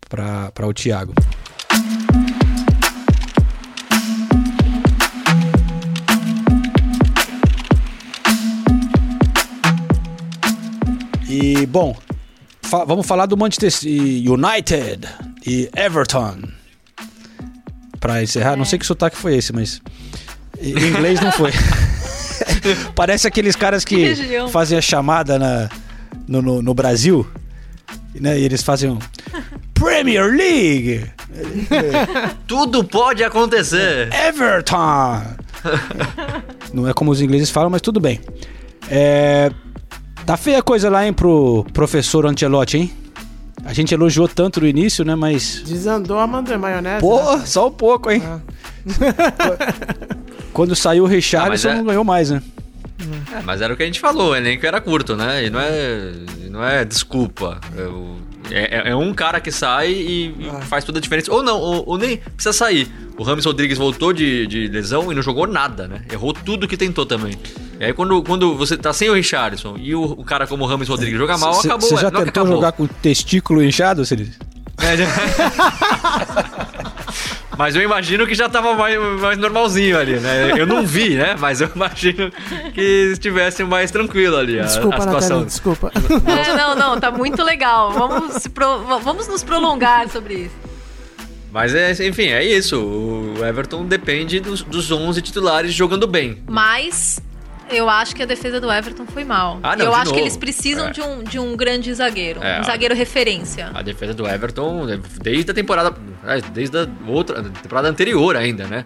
para o Thiago. E, bom, fa- vamos falar do Manchester United e Everton. Pra encerrar, não sei que sotaque foi esse, mas em inglês não foi. *laughs* Parece aqueles caras que, fazem a chamada na, no, no, no Brasil, né? E eles fazem um *laughs* Premier League, Tudo pode acontecer. Everton. *laughs* não é como os ingleses falam, mas tudo bem. É, tá feia a coisa lá, hein, pro professor Ancelotti, hein? A gente elogiou tanto no início, né? Mas. Desandou a maionese. Pô, né? só um pouco, hein? *laughs* Quando saiu o Richarlison, Ah, mas é- não ganhou mais, né? É, mas era o que a gente falou, o elenco era curto, né? E não é, não é desculpa. É, o- é- é um cara que sai e, e faz toda a diferença. Ou não, ou, ou nem precisa sair. O Rames Rodrigues voltou de, de lesão e não jogou nada, né? Errou tudo que tentou também. E aí quando, quando você tá sem o Richardson e o, o cara como o Rames Rodrigues joga mal, Cê- acabou. Você já é tentou acabou. jogar com o testículo inchado, Cid? É, já- *laughs* Mas eu imagino que já tava mais, mais normalzinho ali, né? Eu não vi, né? Mas eu imagino que estivesse mais tranquilo ali a, Desculpa, a situação. Natália, desculpa. Não, não, não, tá muito legal. Vamos, se pro- vamos nos prolongar sobre isso. Mas é, enfim, é isso. O Everton depende dos, dos 11 titulares jogando bem. Mas eu acho que a defesa do Everton foi mal. Ah, não, eu acho que novo. eles precisam É. de, um, de um grande zagueiro. É, um a- zagueiro referência. A defesa do Everton, desde a temporada. é, Desde a outra a temporada anterior ainda, né?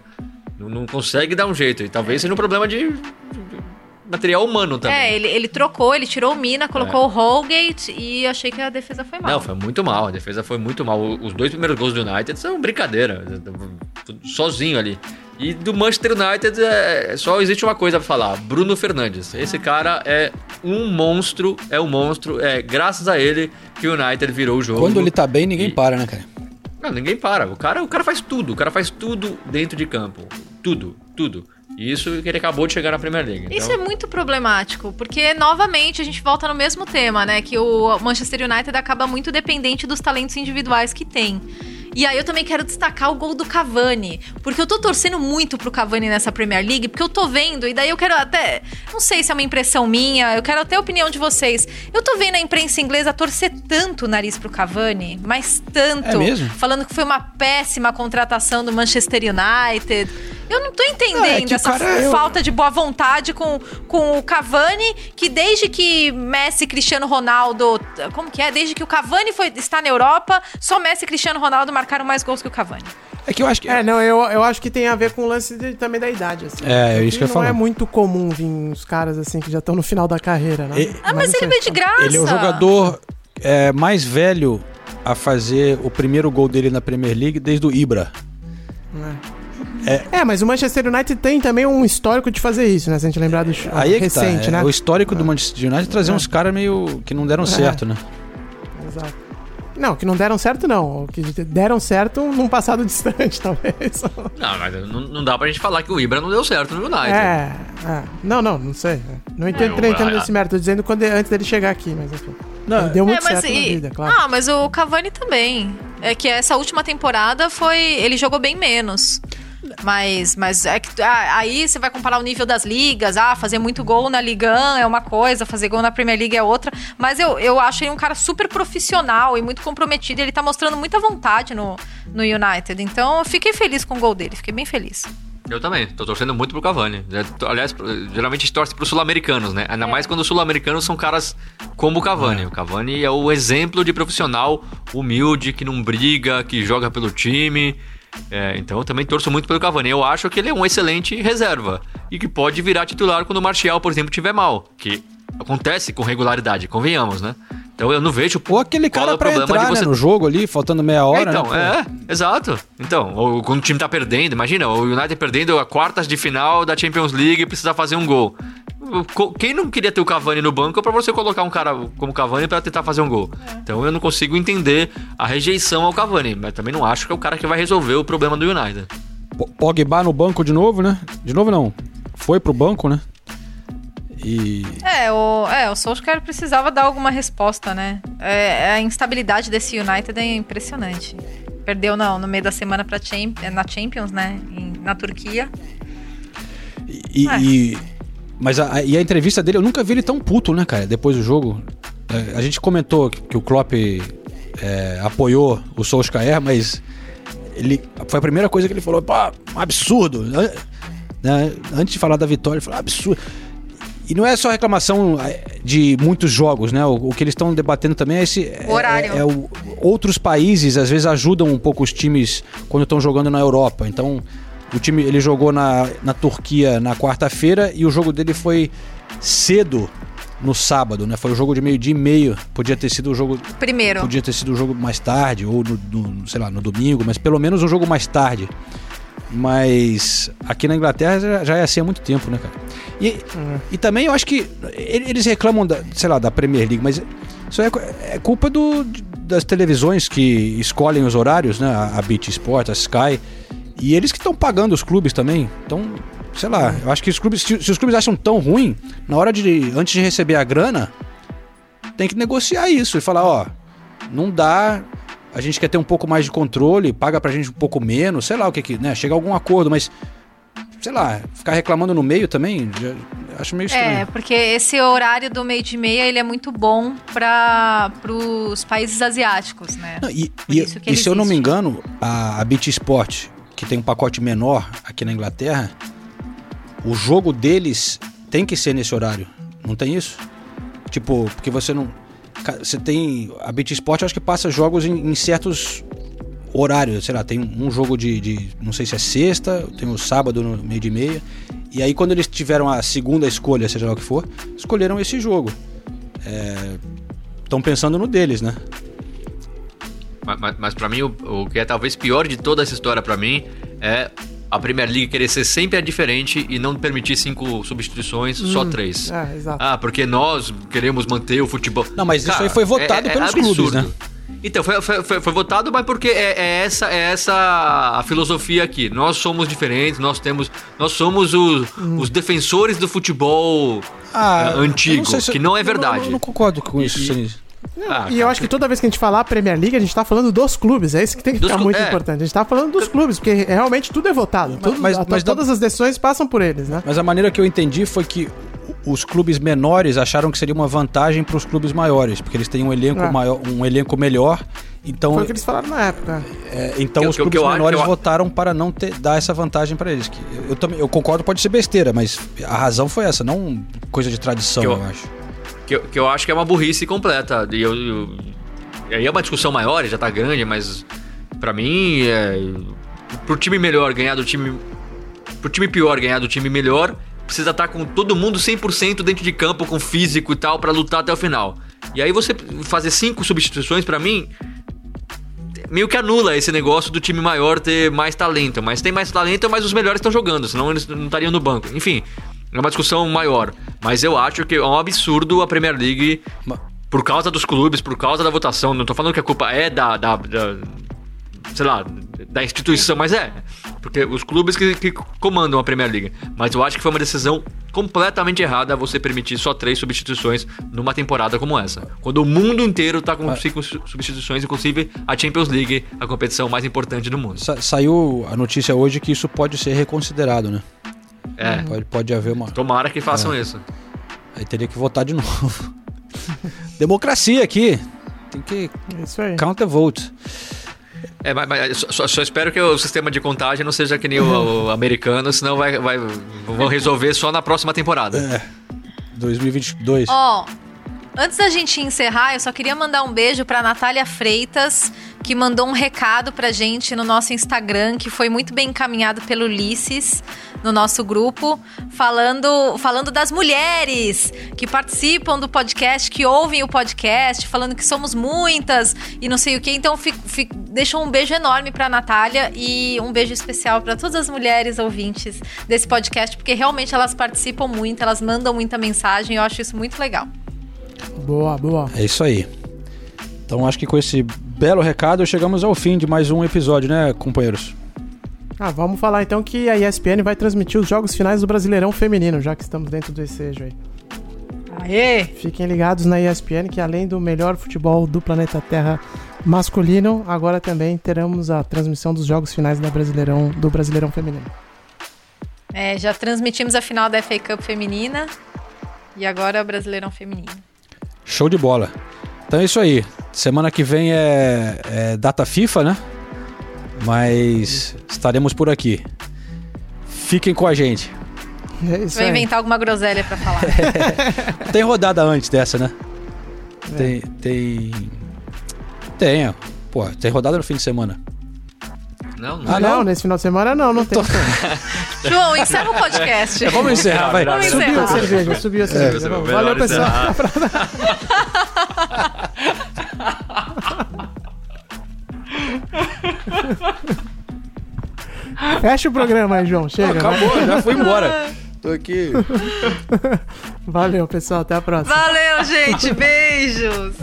Não, não consegue dar um jeito. E talvez seja um problema de material humano também. É, ele, ele trocou, ele tirou o Mina, colocou o Holgate e achei que a defesa foi mal. Não, foi muito mal. A defesa foi muito mal. Os dois primeiros gols do United são brincadeira. Sozinho ali. E do Manchester United é, só existe uma coisa pra falar: Bruno Fernandes. Esse cara é um monstro, é um monstro. É graças a ele que o United virou o jogo. Quando ele tá bem, ninguém para, né, cara? Não, ninguém para. O cara, o cara faz tudo. O cara faz tudo dentro de campo. Tudo, tudo. Isso que ele acabou de chegar na Premier League. Isso Então, é muito problemático, porque novamente a gente volta no mesmo tema, né? Que o Manchester United acaba muito dependente dos talentos individuais que tem. E aí eu também quero destacar o gol do Cavani, porque eu tô torcendo muito pro Cavani nessa Premier League, porque eu tô vendo, e daí eu quero até, não sei se é uma impressão minha, eu quero até a opinião de vocês. Eu tô vendo a imprensa inglesa torcer tanto o nariz pro Cavani, mas tanto, É mesmo? falando que foi uma péssima contratação do Manchester United. Eu não tô entendendo Não, é essa cara- eu- falta de boa vontade com, com o Cavani, que desde que Messi Cristiano Ronaldo. Como que é? Desde que o Cavani foi, está na Europa, só Messi Cristiano Ronaldo marcaram mais gols que o Cavani. É que eu acho que. É, não, eu, eu acho que tem a ver com o lance de- também da idade, assim. É, é isso que eu ia Não falar. é muito comum vir uns caras assim que já estão no final da carreira, né? E- Ah, mas, não ele veio de graça. Ele é o jogador é, mais velho a fazer o primeiro gol dele na Premier League desde o Ibra. É, mas o Manchester United tem também um histórico de fazer isso, né? Se a gente lembrar do Aí é que recente, tá. é, né? O histórico do Manchester United é trazer uns caras meio que não deram É. certo, né? Exato. Não, que não deram certo, não. Que deram certo num passado *laughs* distante, talvez. Não, mas não, não dá pra gente falar que o Ibra não deu certo no United. É, é. Não, não, não sei. Não entendo, É, entendo nesse mérito. Tô dizendo quando, antes dele chegar aqui, mas enfim. Não, deu muito É, mas certo e- na vida, claro. Ah, mas o Cavani também. É que essa última temporada foi. Ele jogou bem menos. Mas, mas é que ah, aí você vai comparar o nível das ligas. Ah, fazer muito gol na Liga 1 é uma coisa, fazer gol na Premier League é outra. Mas eu, eu acho ele um cara super profissional e muito comprometido. Ele tá mostrando muita vontade no, no United. Então eu fiquei feliz com o gol dele, fiquei bem feliz. Eu também, tô torcendo muito pro Cavani. É, Aliás, geralmente a gente torce pros sul-americanos, né? Ainda mais quando os sul-americanos são caras como o Cavani. O Cavani é o exemplo de profissional humilde, que não briga, que joga pelo time. É, então eu também torço muito pelo Cavani. Eu acho que ele é um excelente reserva e que pode virar titular quando o Martial, por exemplo, tiver mal. Que acontece com regularidade, convenhamos, né? Então eu não vejo Ou aquele cara é o pra entrar de né, você no jogo ali, faltando meia hora, então, né? é, exato. Então, ou quando o time tá perdendo, imagina, o United perdendo a quartas de final da Champions League e precisa fazer um gol. Quem não queria ter o Cavani no banco pra você colocar um cara como Cavani pra tentar fazer um gol? Então eu não consigo entender a rejeição ao Cavani, mas também não acho que é o cara que vai resolver o problema do United. Pogba no banco de novo, né? De novo não. Foi pro banco, né? E É, o, é, o Solskjaer precisava dar alguma resposta, né? É, a instabilidade desse United é impressionante. Perdeu não, no meio da semana pra Cham- na Champions, né? Em- na Turquia. E, É. e- mas a, a- e a entrevista dele, eu nunca vi ele tão puto, né, cara? Depois do jogo. É, a gente comentou que, que o Klopp é, apoiou o Solskjaer, mas ele foi a primeira coisa que ele falou, pá, um absurdo. An- né? Antes de falar da vitória, ele falou, absurdo. E não é só reclamação é, de muitos jogos, né? O, o que eles estão debatendo também é esse. O horário. É, é o- outros países às vezes ajudam um pouco os times quando estão jogando na Europa. Então, o time ele jogou na, na Turquia na quarta-feira e o jogo dele foi cedo no sábado, né? Foi o jogo de meio-dia e meio. Podia ter sido o jogo. Primeiro. Podia ter sido o jogo mais tarde, ou no, no- sei lá, no domingo, mas pelo menos um jogo mais tarde. Mas aqui na Inglaterra já, já é assim há muito tempo, né, cara? E, e também eu acho que eles reclamam, da, sei lá, da Premier League, mas isso é, é culpa do, das televisões que escolhem os horários, né? A, a Beat Sport, a Sky. E eles que estão pagando os clubes também. Então, sei lá, eu acho que os clubes, se, se os clubes acham tão ruim, na hora de, antes de receber a grana, tem que negociar isso e falar, ó, não dá, a gente quer ter um pouco mais de controle, paga pra gente um pouco menos, sei lá o que que, né, chega a algum acordo, mas sei lá, ficar reclamando no meio também, já, acho meio estranho. É, porque esse horário do meio de meia ele é muito bom para os países asiáticos, né? Não, e, e- e se eu não me engano, a, a Beat Sport, que tem um pacote menor aqui na Inglaterra, o jogo deles tem que ser nesse horário. Não tem isso? Tipo, porque você não. Você tem. A Beat Sport acho que passa jogos em, em certos horários. Sei lá, tem um jogo de, de. Não sei se é sexta, tem o sábado no meio de meia. E aí, quando eles tiveram a segunda escolha, seja lá o que for, escolheram esse jogo. Estão pensando no deles, né? Mas, mas, mas para mim, o, o que é talvez pior de toda essa história pra mim é a Premier League querer ser sempre a diferente e não permitir cinco substituições, só Hum, três. é, exato. Ah, porque nós queremos manter o futebol. Não, mas isso Cara, aí foi votado é- é pelos absurdo. clubes, né? Então, foi, foi, foi- foi votado, mas porque é, é essa é essa a filosofia aqui. Nós somos diferentes, nós temos. Nós somos os, os defensores do futebol Ah, eh, antigo, não se- que não é eu verdade. Eu não concordo com isso, Sinise. Ah, E eu acho que toda vez que a gente falar Premier League, a gente tá falando dos clubes. É isso que tem que Dos ficar muito é. importante. A gente tá falando dos clubes, porque realmente tudo é votado. Tudo- mas- a- mas todas as decisões passam por eles, né? Mas a maneira que eu entendi foi que os clubes menores acharam que seria uma vantagem para os clubes maiores, porque eles têm um elenco É. maior, um elenco melhor. Então, Foi o que eles falaram na época. é, então Que- os que- clubes que menores eu- votaram para não ter, dar essa vantagem para eles. Que eu, eu também eu concordo, pode ser besteira, mas a razão foi essa, não coisa de tradição, eu, eu- acho. Que, eu- que eu acho que é uma burrice completa. E eu, eu- aí é uma discussão maior, já tá grande, mas pra mim, é, pro time melhor ganhar do time. Pro time pior ganhar do time melhor, precisa estar com todo mundo 100% dentro de campo, com físico e tal, pra lutar até o final. E aí você fazer cinco substituições, pra mim, meio que anula esse negócio do time maior ter mais talento. Mas tem mais talento, mas os melhores estão jogando, senão eles não estariam no banco. Enfim, é uma discussão maior. Mas eu acho que é um absurdo a Premier League, por causa dos clubes, por causa da votação. Não tô falando que a culpa é da. da, da- sei lá, da instituição, mas é. Porque os clubes que, que comandam a Premier League. Mas eu acho que foi uma decisão completamente errada você permitir só três substituições numa temporada como essa. Quando o mundo inteiro tá com cinco su- substituições, inclusive a Champions League, a competição mais importante do mundo. Sa- saiu a notícia hoje que isso pode ser reconsiderado, né? É. Pode, pode haver uma. Tomara que façam É. isso. Aí teria que votar de *laughs* novo. Democracia aqui. Tem que. Isso aí. Count the vote. É, mas, mas só, só espero que o sistema de contagem não seja que nem o, o *laughs* americano, senão vai, vai, vão resolver só na próxima temporada. É. 2022. Ó, antes da gente encerrar, eu só queria mandar um beijo pra Natália Freitas, que mandou um recado pra gente no nosso Instagram, que foi muito bem encaminhado pelo Ulisses no nosso grupo, falando, falando das mulheres que participam do podcast, que ouvem o podcast, falando que somos muitas e não sei o que. Então, fico, fico, deixo um beijo enorme pra Natália e um beijo especial pra todas as mulheres ouvintes desse podcast, porque realmente elas participam muito, elas mandam muita mensagem, eu acho isso muito legal. Boa, boa. É isso aí. Então acho que com esse belo recado chegamos ao fim de mais um episódio, né, companheiros? Ah, vamos falar então que a ESPN vai transmitir os jogos finais do Brasileirão Feminino, já que estamos dentro do ensejo aí. Aê! Fiquem ligados na ESPN que além do melhor futebol do planeta Terra masculino, agora também teremos a transmissão dos jogos finais da Brasileirão, do Brasileirão Feminino. É, já transmitimos a final da FA Cup feminina e agora o Brasileirão feminino. Show de bola. Então é isso aí. Semana que vem é, é data FIFA, né? Mas estaremos por aqui. Fiquem com a gente. É isso Vou aí. inventar alguma groselha pra falar. Tem rodada antes dessa, né? Tem. Tem. Tem, ó. Pô, tem rodada no fim de semana. Não, Ah, não, nesse final de semana não, não tem. João, encerra o podcast. Vamos encerrar, vai. Vamos Subiu a encerrar. cerveja, subiu a cerveja. É, Valeu, pessoal. *laughs* Fecha o programa aí, João. Chega. Acabou, vai. já foi embora. *laughs* Tô aqui. Valeu, pessoal. Até a próxima. Valeu, gente. Beijos.